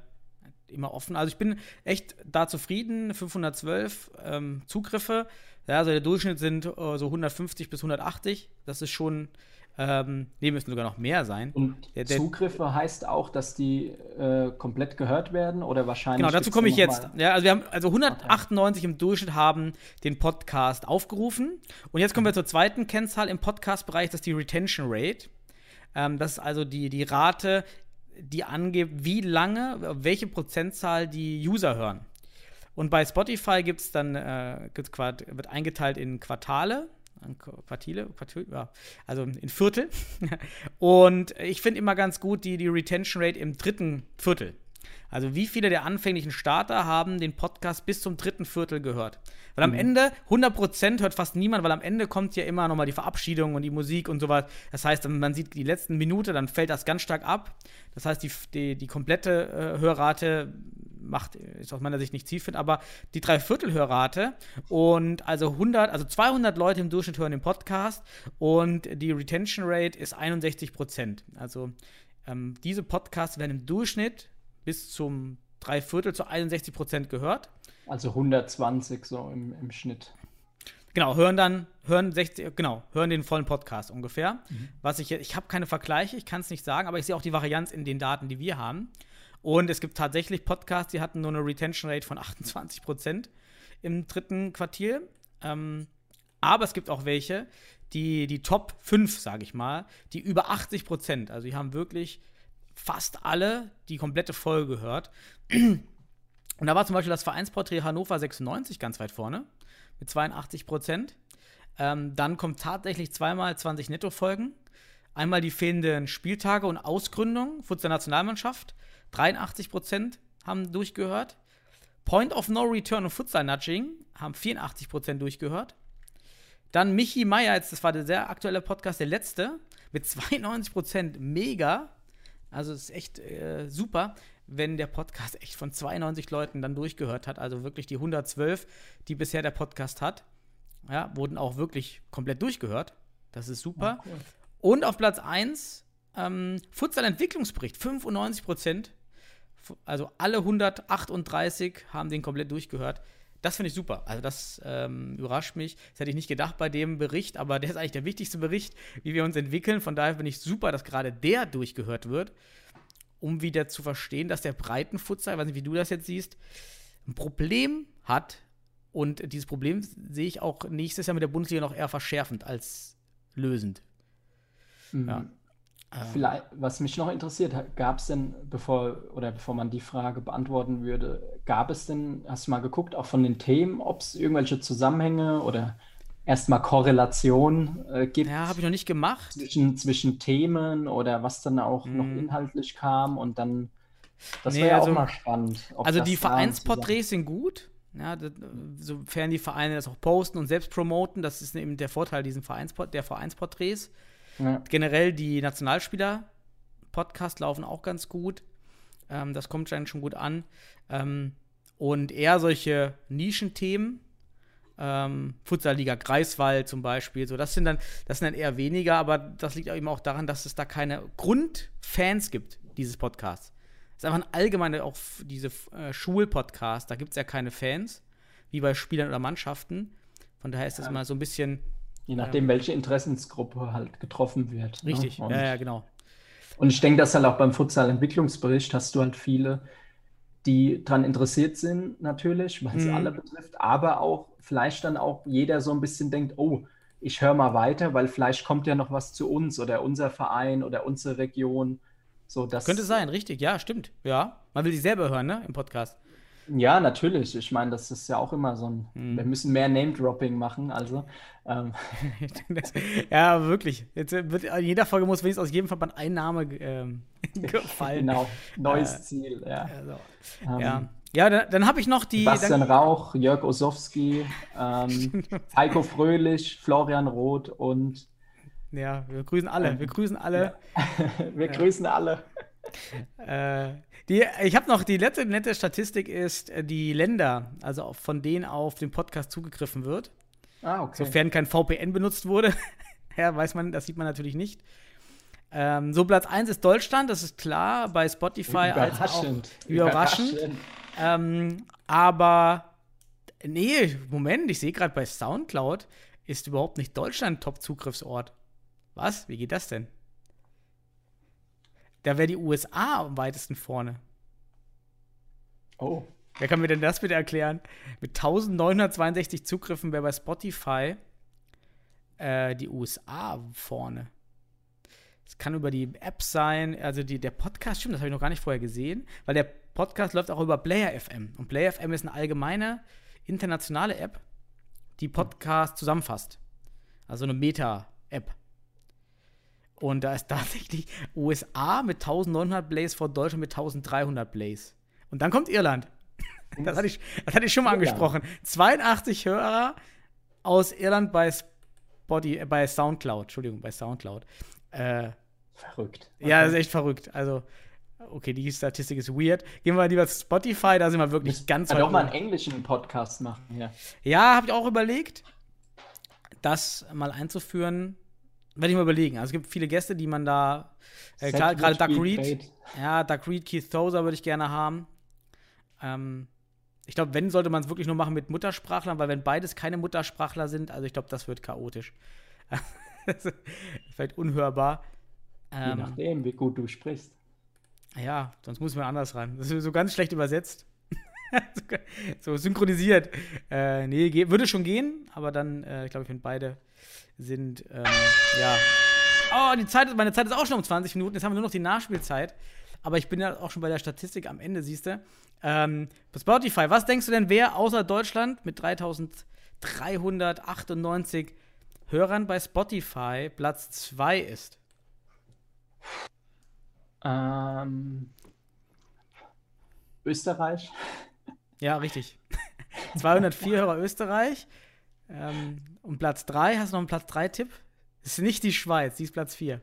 immer offen. Also ich bin echt da zufrieden. 512 ähm, Zugriffe. Ja, also der Durchschnitt sind äh, so 150 bis 180. Das ist schon, ähm, nee, müssen sogar noch mehr sein. Und der, der, Zugriffe heißt auch, dass die äh, komplett gehört werden oder wahrscheinlich. Genau, dazu komme ich jetzt. Ja, also wir haben also 198 okay. im Durchschnitt haben den Podcast aufgerufen. Und jetzt kommen wir zur zweiten Kennzahl im Podcast-Bereich, das ist die Retention Rate. Ähm, das ist also die, die Rate, die angibt, wie lange, welche Prozentzahl die User hören. Und bei Spotify gibt es dann, äh, gibt's wird eingeteilt in Quartale, Quartile, Quartil, ja, also in Viertel. (laughs) Und ich finde immer ganz gut die, die Retention Rate im dritten Viertel. Also wie viele der anfänglichen Starter haben den Podcast bis zum dritten Viertel gehört? Weil am mhm. Ende 100% hört fast niemand, weil am Ende kommt ja immer nochmal die Verabschiedung und die Musik und sowas. Das heißt, man sieht die letzten Minute, dann fällt das ganz stark ab. Das heißt, die, die, die komplette äh, Hörrate macht, ist aus meiner Sicht nicht zielführend, aber die Dreiviertel-Hörrate und also 100, also 200 Leute im Durchschnitt hören den Podcast und die Retention Rate ist 61% Also ähm, diese Podcasts werden im Durchschnitt bis zum Dreiviertel zu 61 Prozent gehört. Also 120 so im, im Schnitt. Genau, hören dann, hören 60, genau, hören den vollen Podcast ungefähr. Mhm. Was ich, ich habe keine Vergleiche, ich kann es nicht sagen, aber ich sehe auch die Varianz in den Daten, die wir haben. Und es gibt tatsächlich Podcasts, die hatten nur eine Retention Rate von 28 Prozent im dritten Quartil. Ähm, aber es gibt auch welche, die, die Top 5, sage ich mal, die über 80 Prozent, also die haben wirklich fast alle die komplette Folge gehört. Und da war zum Beispiel das Vereinsporträt Hannover 96 ganz weit vorne mit 82 Prozent. Ähm, dann kommt tatsächlich zweimal 20 Nettofolgen. Einmal die fehlenden Spieltage und Ausgründung Futsal Nationalmannschaft. 83 Prozent haben durchgehört. Point of No Return und Futsal Nudging haben 84 Prozent durchgehört. Dann Michi Meier, das war der sehr aktuelle Podcast, der letzte, mit 92 Prozent mega. Also es ist echt äh, super, wenn der Podcast echt von 92 Leuten dann durchgehört hat. Also wirklich die 112, die bisher der Podcast hat, ja, wurden auch wirklich komplett durchgehört. Das ist super. Oh, cool. Und auf Platz 1 ähm, Futsal-Entwicklungsbericht, 95 Prozent. Also alle 138 haben den komplett durchgehört. Das finde ich super. Also das ähm, überrascht mich. Das hätte ich nicht gedacht bei dem Bericht, aber der ist eigentlich der wichtigste Bericht, wie wir uns entwickeln. Von daher finde ich super, dass gerade der durchgehört wird, um wieder zu verstehen, dass der Breitenfutsal, ich weiß nicht, wie du das jetzt siehst, ein Problem hat. Und dieses Problem sehe ich auch nächstes Jahr mit der Bundesliga noch eher verschärfend als lösend. Mhm. Ja. Vielleicht, was mich noch interessiert, gab es denn, bevor oder bevor man die Frage beantworten würde, gab es denn, hast du mal geguckt, auch von den Themen, ob es irgendwelche Zusammenhänge oder erstmal Korrelationen äh, gibt? Ja, habe ich noch nicht gemacht. Zwischen, zwischen Themen oder was dann auch hm. noch mhm. inhaltlich kam und dann, das nee, wäre ja also, auch mal spannend. Also die Vereinsporträts sind gut. Ja, das, sofern die Vereine das auch posten und selbst promoten, das ist eben der Vorteil diesen Vereinsport der Vereinsporträts. Ja. Generell die Nationalspieler-Podcasts laufen auch ganz gut. Ähm, das kommt dann schon gut an. Ähm, und eher solche Nischenthemen, ähm, Futsalliga Greifswald zum Beispiel, so das sind dann, das sind dann eher weniger, aber das liegt auch eben auch daran, dass es da keine Grundfans gibt dieses Podcasts. Es ist einfach ein allgemeiner, auch diese äh, Schulpodcast, da gibt es ja keine Fans, wie bei Spielern oder Mannschaften. Von daher ist das ja. mal so ein bisschen Je nachdem, ähm, welche Interessensgruppe halt getroffen wird. Ne? Richtig, ne? ja, ja, genau. Und ich denke, dass halt auch beim Futsal-Entwicklungsbericht hast du halt viele, die daran interessiert sind, natürlich, weil es mhm. alle betrifft, aber auch vielleicht dann auch jeder so ein bisschen denkt, oh, ich höre mal weiter, weil vielleicht kommt ja noch was zu uns oder unser Verein oder unsere Region. So, das Könnte sein, richtig, ja, stimmt. Ja, man will sich selber hören, ne, im Podcast. Ja, natürlich. Ich meine, das ist ja auch immer so ein. Hm. Wir müssen mehr Name-Dropping machen, also. Ähm. (laughs) ja, wirklich. Jetzt wird, in jeder Folge muss wenigstens aus jedem Verband ein Name ähm, (laughs) gefallen. Genau, neues Ziel, ja. Also, Ähm, ja, ja dann, dann habe ich noch die. Bastian Dann, Rauch, Jörg Osowski, ähm, (laughs) Heiko Fröhlich, Florian Roth und ja, wir grüßen alle. Wir grüßen alle. wir grüßen alle. Äh, die, ich habe noch die letzte nette Statistik ist äh, die Länder, also von denen auf den Podcast zugegriffen wird. Ah, okay. Sofern kein VPN benutzt wurde. (laughs) ja, weiß man, das sieht man natürlich nicht. Ähm, so, Platz 1 ist Deutschland, das ist klar, bei Spotify als auch Überraschend. überraschend. Ähm, aber nee, Moment, ich sehe gerade bei Soundcloud ist überhaupt nicht Deutschland Top-Zugriffsort. Was? Wie geht das denn? Da wäre die USA am weitesten vorne. Oh, Wer kann mir denn das bitte erklären? Mit 1962 Zugriffen wäre bei Spotify äh, die USA vorne. Es kann über die App sein, also die, der Podcast, stimmt, das habe ich noch gar nicht vorher gesehen, weil der Podcast läuft auch über Player FM. Und Player FM ist eine allgemeine internationale App, die Podcast zusammenfasst. Also eine Meta-App. Und da ist (laughs) tatsächlich USA mit 1900 Plays vor Deutschland mit 1300 Plays. Und dann kommt Irland. Das hatte ich, das hatte ich schon mal angesprochen. 82 Hörer aus Irland bei, Spotify, äh, bei Soundcloud. Entschuldigung, bei Soundcloud. Äh, verrückt. ja, das ist echt verrückt. Also, okay, die Statistik ist weird. Gehen wir lieber zu Spotify, da sind wir wirklich ganz Kann doch mal einen englischen Podcast machen, ja. Ja, habe ich auch überlegt, das mal einzuführen. Werde ich mal überlegen. Also, es gibt viele Gäste, die man da. Äh, klar, gerade Beat Reed. Great. Ja, Doug Reed, Keith Thoser würde ich gerne haben. Ähm, ich glaube, wenn, sollte man es wirklich nur machen mit Muttersprachlern, weil wenn beides keine Muttersprachler sind, also ich glaube, das wird chaotisch. (laughs) vielleicht unhörbar. Je Ähm, nachdem, wie gut du sprichst. ja, sonst muss man anders ran. Das ist so ganz schlecht übersetzt. (laughs) so synchronisiert. Äh, nee, würde schon gehen, aber dann, äh, ich glaube, wenn beide sind, ähm, ja. Oh, die Zeit, meine Zeit ist auch schon um 20 Minuten. Jetzt haben wir nur noch die Nachspielzeit. Aber ich bin ja auch schon bei der Statistik am Ende, siehst du. Ähm, Spotify, was denkst du denn, wer außer Deutschland mit 3398 Hörern bei Spotify Platz 2 ist? Ähm, Österreich. Ja, richtig. (laughs) 204 Hörer Österreich. Ähm, und Platz 3, hast du noch einen Platz 3-Tipp? Ist nicht die Schweiz, die ist Platz 4.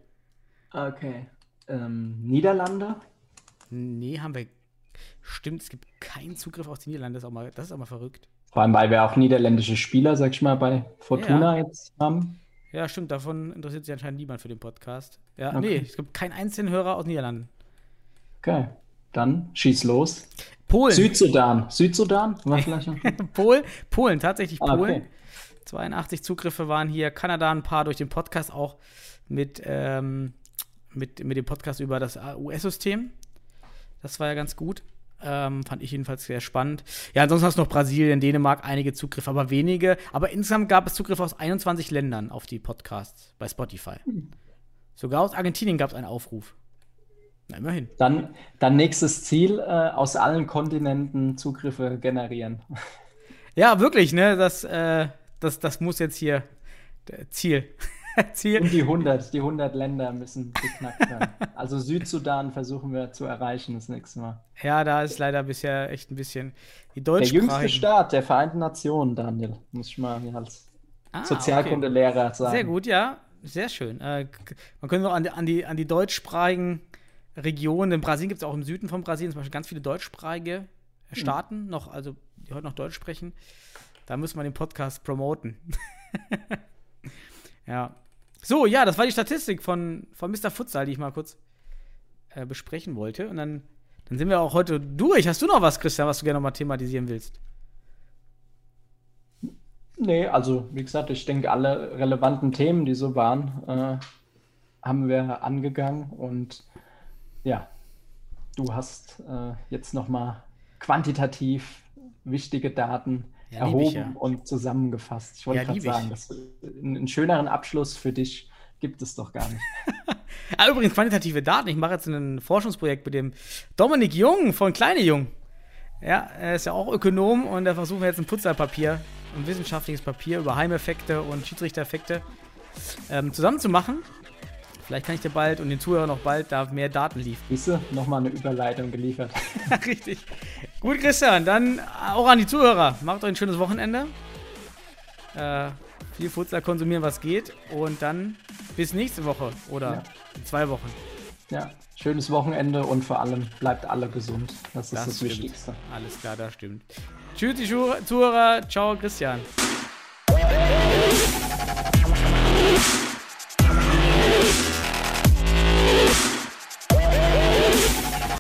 Okay. Ähm, Niederlande. Nee, haben wir. Stimmt, es gibt keinen Zugriff auf die Niederlande. Das ist auch mal, das ist auch mal verrückt. Vor allem, weil wir auch niederländische Spieler, sag ich mal, bei Fortuna jetzt haben. Ja, stimmt, davon interessiert sich anscheinend niemand für den Podcast. Ja, Okay. nee, es gibt keinen einzigen Hörer aus Niederlanden. Okay. Dann schieß los. Polen. Südsudan. Südsudan? War vielleicht noch? (laughs) Pol Polen, tatsächlich Ah, Polen. okay. 82 Zugriffe waren hier. Kanada ein paar durch den Podcast auch mit, ähm, mit, mit dem Podcast über das US-System. Das war ja ganz gut. Ähm, fand ich jedenfalls sehr spannend. Ja, ansonsten hast du noch Brasilien, Dänemark, einige Zugriffe, aber wenige. Aber insgesamt gab es Zugriffe aus 21 Ländern auf die Podcasts bei Spotify. Sogar aus Argentinien gab es einen Aufruf. Na, immerhin. Dann, dann nächstes Ziel, äh, aus allen Kontinenten Zugriffe generieren. Ja, wirklich, ne? Das, äh, das, das muss jetzt hier Ziel. (laughs) Ziel. Und die 100, die 100 Länder müssen geknackt werden. Also Südsudan versuchen wir zu erreichen das nächste Mal. Ja, da ist leider bisher echt ein bisschen die Der jüngste. Staat der Vereinten Nationen, Daniel, muss ich mal hier als Ah, Sozialkundelehrer okay. sagen. Sehr gut, ja. Sehr schön. Äh, man könnte noch an die, an die, an die deutschsprachigen Regionen, in Brasilien gibt es auch im Süden von Brasilien zum Beispiel ganz viele deutschsprachige Staaten, noch, also die heute noch Deutsch sprechen. Da muss man den Podcast promoten. (laughs) ja. So, ja, das war die Statistik von, von Mr. Futsal, die ich mal kurz äh, besprechen wollte. Und dann, dann sind wir auch heute durch. Hast du noch was, Christian, was du gerne noch mal thematisieren willst? Nee, also wie gesagt, ich denke, alle relevanten Themen, die so waren, äh, haben wir angegangen. Und ja, du hast äh, jetzt nochmal quantitativ wichtige Daten Ja, lieb ich erhoben ja. und zusammengefasst. Ich wollte gerade sagen, das, einen schöneren Abschluss für dich gibt es doch gar nicht. (laughs) Ah, übrigens, quantitative Daten. Ich mache jetzt ein Forschungsprojekt mit dem Dominik Jung von Kleine Jung. Ja, er ist ja auch Ökonom und da versuchen wir jetzt ein Putzerpapier, ein wissenschaftliches Papier über Heimeffekte und Schiedsrichtereffekte ähm, zusammenzumachen. Vielleicht kann ich dir bald und den Zuhörern noch bald da mehr Daten liefern. Siehst du, nochmal eine Überleitung geliefert. (laughs) Richtig. Gut, Christian, dann auch an die Zuhörer. Macht euch ein schönes Wochenende. Äh, viel Futsal konsumieren, was geht. Und dann bis nächste Woche oder Ja. in zwei Wochen. Ja, schönes Wochenende und vor allem bleibt alle gesund. Das ist das, stimmt. Wichtigste. Alles klar, das stimmt. Tschüss, die Zuhörer. Ciao, Christian.